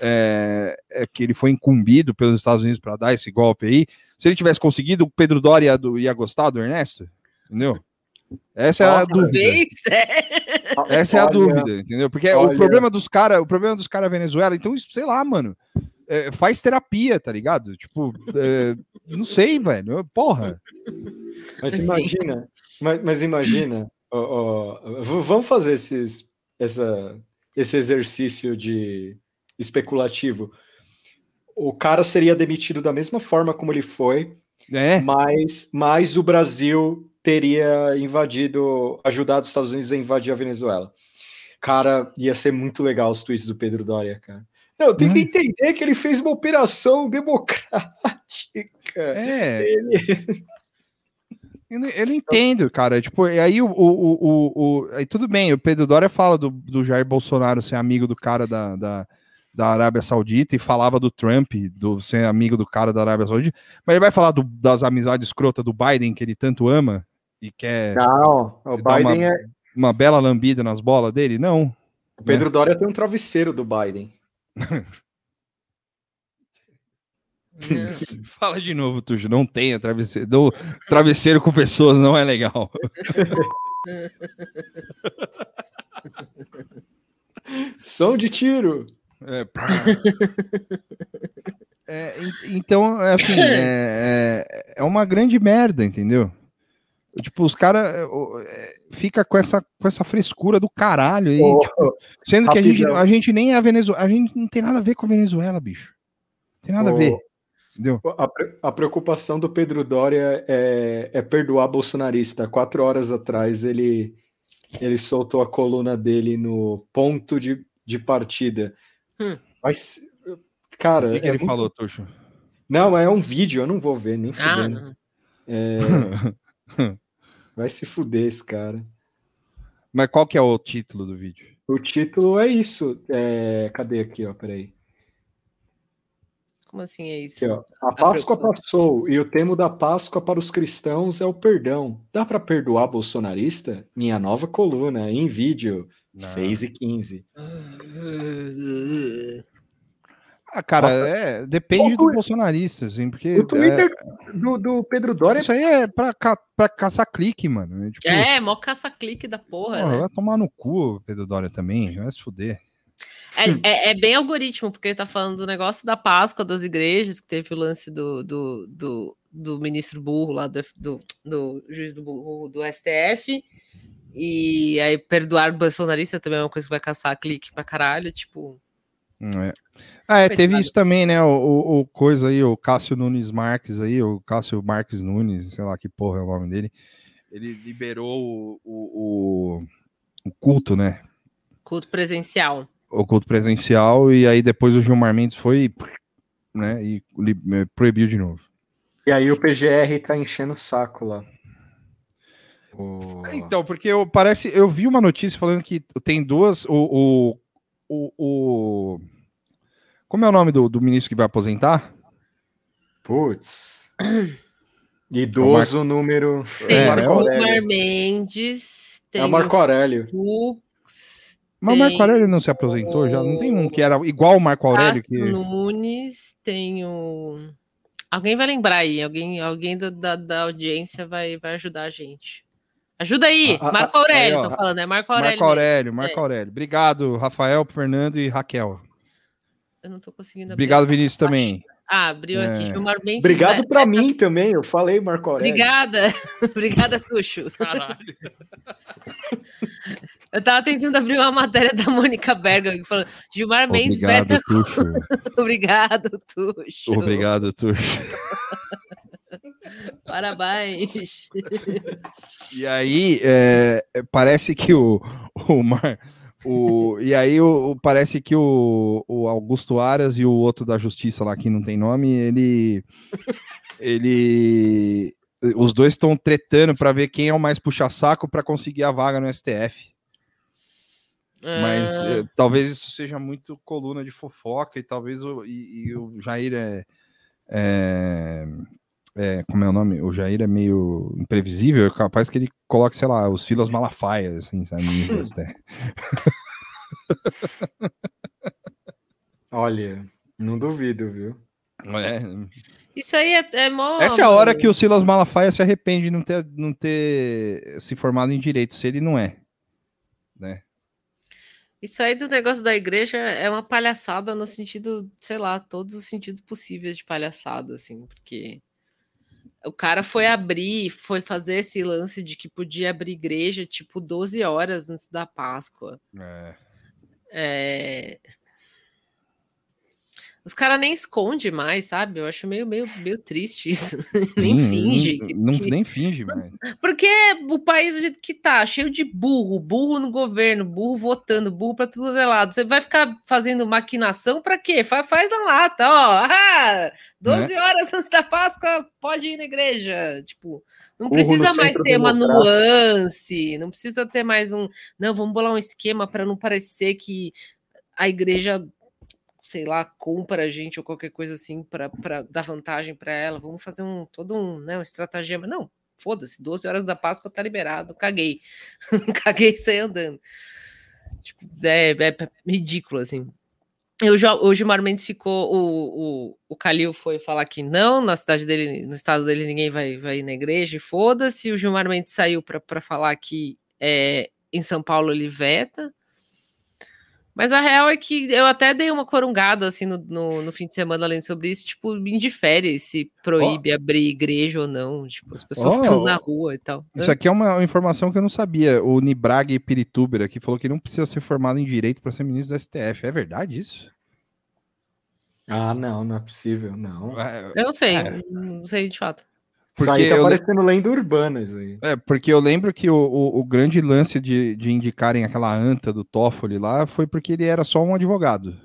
é, é que ele foi incumbido pelos Estados Unidos para dar esse golpe aí. Se ele tivesse conseguido, o Pedro Doria ia, do- ia gostar do Ernesto? Entendeu? Essa é a dúvida. Talvez, é. Essa é a dúvida, entendeu? Porque o problema dos caras, o problema dos caras Venezuela, então, sei lá, mano, é, faz terapia, tá ligado? Tipo, é, não sei, velho, porra. Mas imagina, mas, mas imagina, ó, ó, vamos fazer esses, essa, esse exercício de especulativo. O cara seria demitido da mesma forma como ele foi, É, mas, mas o Brasil teria invadido, ajudado os Estados Unidos a invadir a Venezuela. Cara, ia ser muito legal os tweets do Pedro Doria, cara. Não, tem que Hum. entender que ele fez uma operação democrática. É, Ele- eu não, entendo, cara. Tipo, aí o, o, o, o- aí tudo bem, o Pedro Dória fala do, do Jair Bolsonaro ser amigo do cara da, da, da Arábia Saudita e falava do Trump, do ser amigo do cara da Arábia Saudita, mas ele vai falar do- das amizades escrotas do Biden que ele tanto ama e quer Não, o dar Biden uma, é. uma bela lambida nas bolas dele? Não. O Pedro Doria tem um travesseiro do Biden. Fala de novo, Tujo. Não tenha travesseiro. Do, travesseiro com pessoas não é legal. Som de tiro. É. É, en- então, é assim, é, é, é uma grande merda, entendeu? Tipo, os caras fica com essa, com essa frescura do caralho aí, Ô, tipo, sendo que a gente, a gente nem é a Venezuela, a gente não tem nada a ver com a Venezuela, bicho. Não tem nada a Ô, ver, entendeu? A, a preocupação do Pedro Doria é, é perdoar bolsonarista. Quatro horas atrás ele, ele soltou a coluna dele no ponto de, de partida. Hum. Mas, cara. O que, que é ele muito- falou, Tuxo? Não, é um vídeo, eu não vou ver, nem Ah, fudendo. É, vai se fuder esse cara. Mas qual que é o título do vídeo? O título é isso. É, cadê aqui, ó? Peraí. Como assim é isso? Aqui, ó. A Páscoa preocupa- passou e o tema da Páscoa para os cristãos é o perdão. Dá para perdoar bolsonarista? Minha nova coluna em vídeo, Não. 6 e 15. Ah, cara, Nossa. é, depende O do bolsonarista, assim, porque O Twitter do, do Pedro Doria isso aí é pra, ca- pra caçar clique, mano. É, tipo, É, mó caça-clique da porra, né? vai tomar no cu o Pedro Dória também, vai se fuder. É, é- é bem algoritmo, porque ele tá falando do negócio da Páscoa das igrejas, que teve o lance do, do, do, do ministro burro lá, do, do, do juiz do, burro do STF. E aí perdoar o bolsonarista também é uma coisa que vai caçar clique pra caralho, tipo. É. Ah, é, teve isso também, né? O, o, o coisa aí, o Cássio Nunes Marques aí, o Cássio Marques Nunes, sei lá que porra é o nome dele. Ele liberou o, o, o- o culto, né? Culto presencial. O culto presencial, e aí depois o Gilmar Mendes foi, né? E eh, proibiu de novo. E aí o PGR tá enchendo o saco lá. O- Então, porque eu, parece, eu vi uma notícia falando que tem duas. O, o, o, o- como é o nome do, do ministro que vai aposentar? Putz. Idoso número. Tem É, o é o- Gilmar Mendes, tem É o Marco Aurélio. o Mas o Marco Aurélio não se aposentou já? Não tem um que era igual o Marco Aurélio? Que... Nunes, tem o. Alguém vai lembrar aí, alguém, alguém da, da, da audiência vai, vai ajudar a gente. Ajuda aí, Ah, ah, Marco Aurélio, aí, ó. tô falando, é Marco Aurélio. Marco. Aurélio, Marco É. Aurélio. Obrigado, Rafael, Fernando e Raquel. Eu não tô conseguindo abrir Obrigado, essa Vinícius, também. Ah, abriu aqui, É. Gilmar Mendes. Obrigado vai- pra mim também, eu falei Marco Aurélio. Obrigada, obrigada, Tuxo. Eu tava tentando abrir uma matéria da Mônica Berga falando Gilmar Mendes Obrigado, beta. Tuxo. Obrigado, Tuxo. Obrigado, Tuxo. Parabéns. E aí, é, é, parece que o, o Mar. O, e aí o, parece que o, o Augusto Aras e o outro da Justiça lá que não tem nome, ele ele os dois estão tretando para ver quem é o mais puxa-saco para conseguir a vaga no STF. Mas Ah, eh, talvez isso seja muito coluna de fofoca e talvez o, e, e o Jair é, é, é, como é o nome? O Jair é meio imprevisível, é capaz que ele coloque, sei lá, os filas malafaias, assim, sabe? Olha, não duvido, viu? É. Isso aí é, é mó. Essa é a hora que o Silas Malafaia se arrepende de não ter, não ter se formado em direito, se ele não é. Né? Isso aí do negócio da igreja é uma palhaçada no sentido, sei lá, todos os sentidos possíveis de palhaçada, assim, porque o cara foi abrir, foi fazer esse lance de que podia abrir igreja tipo 12 horas antes da Páscoa. É. É... Os caras nem esconde mais, sabe? Eu acho meio, meio, meio triste isso. nem finge. Não, que- não- que- nem finge, mas. Porque o país do jeito que tá, cheio de burro, burro no governo, burro votando, burro pra tudo é lado. Você vai ficar fazendo maquinação pra quê? Faz, faz na lata, ó. Ah, 12 horas antes da Páscoa, pode ir na igreja. Tipo, não Burro precisa mais ter uma nuance, não precisa ter mais um. Não, vamos bolar um esquema para não parecer que a igreja, sei lá, compra a gente ou qualquer coisa assim para dar vantagem para ela. Vamos fazer um todo um, né, um estratagema. Não, foda-se, 12 horas da Páscoa tá liberado, caguei. caguei saí andando. Tipo, é, é ridículo, assim. E Jo- o Gilmar Mendes ficou, o, o, o Calil foi falar que não, na cidade dele, no estado dele, ninguém vai, vai ir na igreja, e foda-se. O Gilmar Mendes saiu para falar que é, em São Paulo ele veta. Mas a real é que eu até dei uma corungada assim no, no, no fim de semana lendo sobre isso, tipo, me indifere se proíbe abrir igreja ou não. Tipo, as pessoas Oh, estão na rua e tal. Isso aqui é uma informação que eu não sabia. O Nibraga Pirituber aqui falou que não precisa ser formado em direito para ser ministro do STF. É verdade isso? Ah, não, não é possível, não. Eu não sei, É. não sei de fato. Isso Porque aí tá le- parecendo lenda urbana, isso aí. É, porque eu lembro que o, o, o grande lance de, de indicarem aquela anta do Toffoli lá foi porque ele era só um advogado.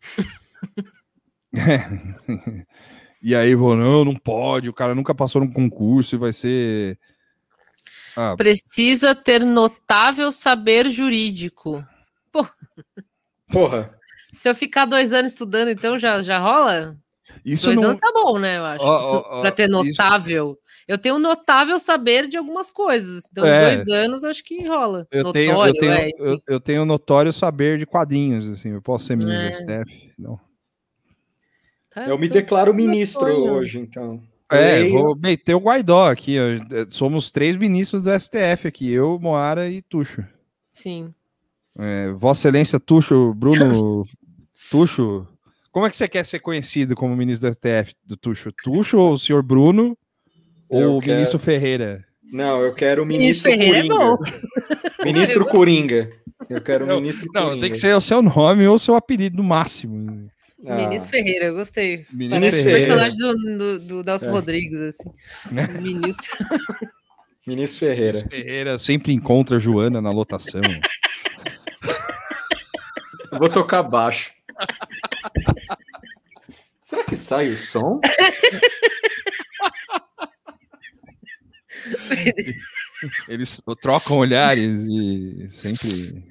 É. E aí, falou, não, não pode, o cara nunca passou num concurso e vai ser... Ah, Precisa ter notável saber jurídico. Porra, Se eu ficar dois anos estudando, então já, já rola? Isso dois não... anos tá bom, né? Eu acho. Ó, ó, ó, Pra ter isso- notável. Eu tenho notável saber de algumas coisas. Então, É. dois anos acho que rola. Eu tenho, eu, Notório, tenho, é, eu, eu tenho notório saber de quadrinhos, assim, eu posso ser ministro É. do STF? Não. tá- eu me tô- declaro ministro sonho. hoje, então. É, Leio. vou meter o Guaidó aqui, ó. É, somos três ministros do STF aqui, eu, Moara e Tuxo. Sim. É, Vossa Excelência Tuxo, Bruno Tuxo, como é que você quer ser conhecido como ministro do STF do Tuxo? Tuxo ou o senhor Bruno ou Eu o quero- ministro Ferreira? Não, eu quero o Ministro ministro Ferreira é Coringa. ministro Coringa. Eu quero o ministro Não, Coringa. tem que ser o seu nome ou o seu apelido no máximo. Ah, Ministro Ferreira, eu gostei. Ministro Parece Ferreira. personagem do, do, do Nelson É. Rodrigues, assim. Ministro. Ministro Ferreira. Ferreira sempre encontra a Joana na lotação. Eu vou tocar baixo. Será que sai o som? Eles trocam olhares e sempre.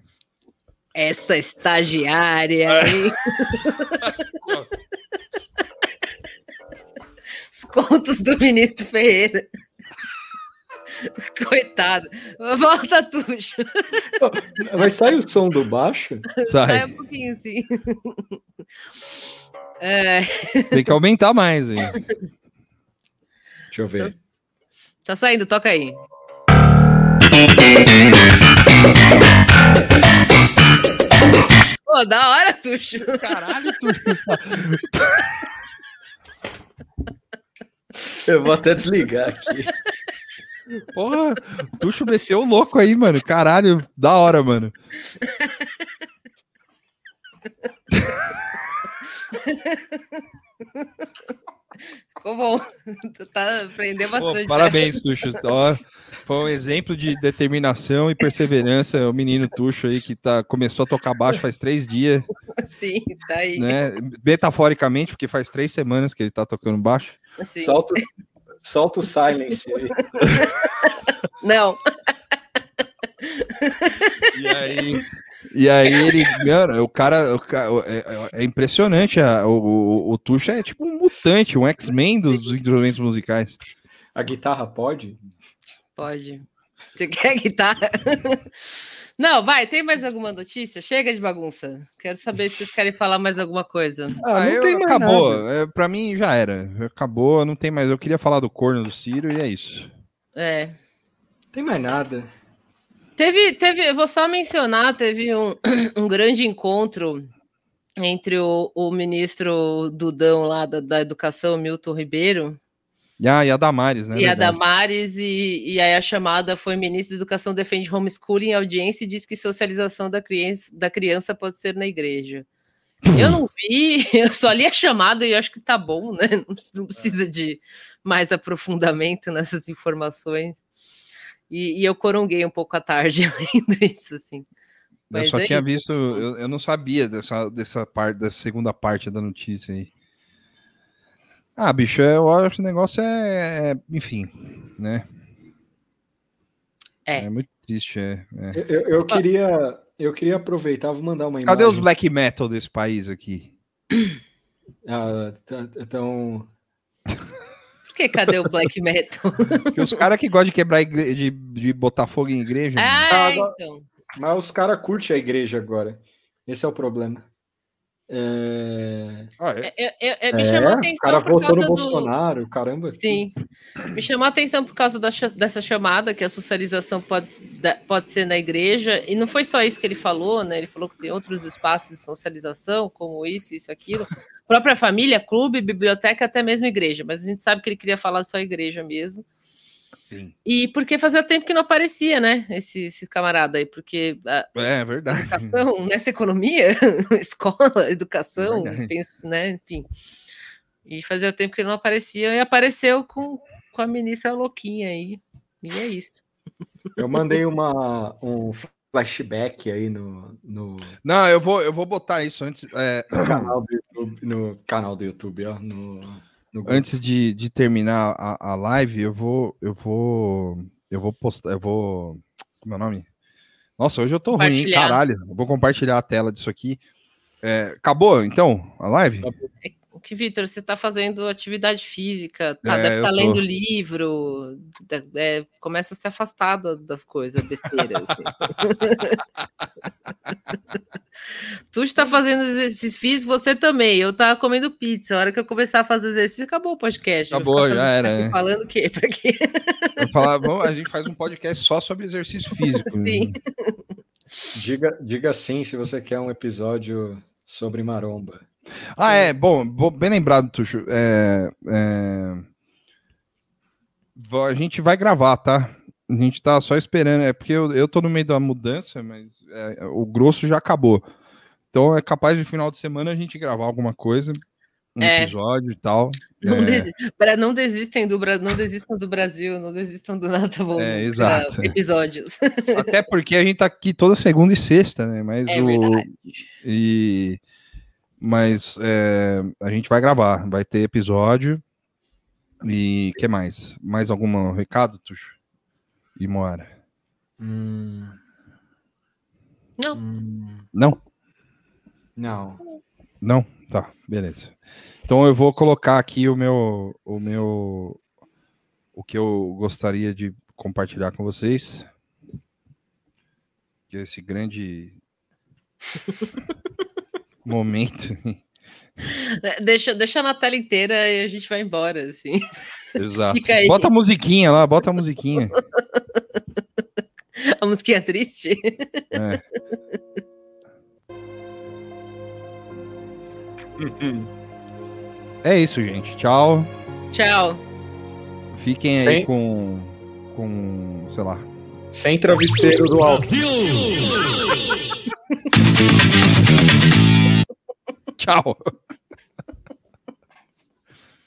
Essa estagiária, hein? Os contos do ministro Ferreira. Coitado. Volta, Tuxo. Mas sai o som do baixo? Sai Sai. um pouquinho, assim. É, Tem que aumentar mais aí. Deixa eu ver. tá saindo, toca aí. Pô, da hora, Tuxo. Caralho, Tuxo. Eu vou até desligar aqui. Porra, o Tuxo meteu o louco aí, mano. Caralho, da hora, mano. Ficou bom. Tá, aprendeu Pô, bastante. parabéns, Tuxo. Ó, foi um exemplo de determinação e perseverança. O menino Tuxo aí que tá, começou a tocar baixo faz três dias, Sim, tá aí. né? Metaforicamente, porque faz três semanas que ele tá tocando baixo. Sim. Solta, solta o silence aí. Não, E aí, e aí ele, mano, o cara, o ca- o- é, é impressionante. a- o, o, o Tuxo é tipo um mutante, um X-Men dos, dos instrumentos musicais. A guitarra pode? pode. Você quer guitarra? Não, vai, tem mais alguma notícia? Chega de bagunça. Quero saber se vocês querem falar mais alguma coisa. Ah, não eu- tem mais acabou. nada. É, pra mim já era. Acabou, não tem mais. Eu queria falar do corno do Ciro e é isso. É. Tem mais nada. Teve, teve, eu vou só mencionar, teve um, um grande encontro entre o, o ministro Dudão lá da, da Educação, Milton Ribeiro, E a, e a Damares, né? e a verdade. Damares, e, e aí a chamada foi ministro da Educação defende homeschooling em audiência e diz que socialização da criança, da criança pode ser na igreja. Eu não vi, eu só li a chamada e eu acho que tá bom, né? Não precisa, não precisa de mais aprofundamento nessas informações. E, e eu coronguei um pouco à tarde lendo isso, assim. Eu Mas só é tinha isso. visto, eu, eu não sabia dessa, dessa parte, dessa segunda parte da notícia aí. Ah, bicho, eu acho que o negócio é, é- enfim, né? É. muito triste, é. é. Eu, eu- eu queria, eu queria aproveitar, vou mandar uma imagem. Cadê os black metal desse país aqui? Ah, então, Por que cadê o black metal? Porque os caras que gostam de quebrar igre... de, de botar fogo em igreja. ah, agora- então. mas os caras curtem a igreja agora. Esse é o problema. É, Ah, é? Eu, eu- eu- me é, chamou a o atenção cara por votou causa no do... Bolsonaro, caramba. Sim. Me chamou a atenção por causa da dessa chamada, que a socialização pode, pode ser na igreja, e não foi só isso que ele falou, né? Ele falou que tem outros espaços de socialização, como isso, isso, aquilo. Própria família, clube, biblioteca, até mesmo igreja, mas a gente sabe que ele queria falar só igreja mesmo. Sim. E porque fazia tempo que não aparecia, né? Esse, esse camarada aí, porque a É verdade. educação, nessa economia, escola, educação, Verdade. pensa, né? Enfim. E fazia tempo que ele não aparecia e apareceu com, com a ministra louquinha aí. E é isso. Eu mandei uma, um flashback aí no, no Não, eu vou, eu vou botar isso antes, é, canal do YouTube, no canal do YouTube, ó, no, no. Antes de, de terminar a, a live. Eu vou, eu vou, eu vou postar, eu vou, como é o nome? Nossa, hoje eu tô ruim, hein? Caralho. Eu vou compartilhar a tela disso aqui. É, acabou, então, a live? O que, Vitor, você está fazendo atividade física, tá, É, deve estar tô. lendo livro, é, começa a se afastar da- das coisas, besteiras. assim. tu está fazendo exercício físico, você também. Eu tava comendo pizza. A hora que eu começar a fazer exercício, acabou o podcast. Eu vou Acabou, já fazendo- era, é. Falando o quê? Pra quê? Falar, vamos, a gente faz um podcast só sobre exercício físico. Sim. Diga, diga sim se você quer um episódio sobre maromba. Ah, é, bom, bo- bem lembrado, Tuxo. É, é, A gente vai gravar, tá? A gente tá só esperando, é porque eu, eu tô no meio da mudança, mas é, o grosso já acabou. Então é capaz de final de semana a gente gravar alguma coisa, um É. episódio e tal. Não, É, não desistem do não desistam do Brasil, não desistam do nada bom. É, exato. Episódios. Até porque a gente tá aqui toda segunda e sexta, né? Mas É o. verdade. E, mas é, a gente vai gravar, vai ter episódio. E que mais? Mais algum recado, Tuxo? E Moara? Hum, Não. hum, Não? não. Não? Tá, beleza. Então eu vou colocar aqui o meu. O meu. O que eu gostaria de compartilhar com vocês. Que é esse grande momento. Deixa, deixa na tela inteira e a gente vai embora, assim. Exato. Fica aí. Bota a musiquinha lá, bota a musiquinha. A musiquinha triste. É. É isso, gente. Tchau. Tchau. Fiquem aí Sem- com. Com. Sei lá. Sem travesseiro do alto. Ciao.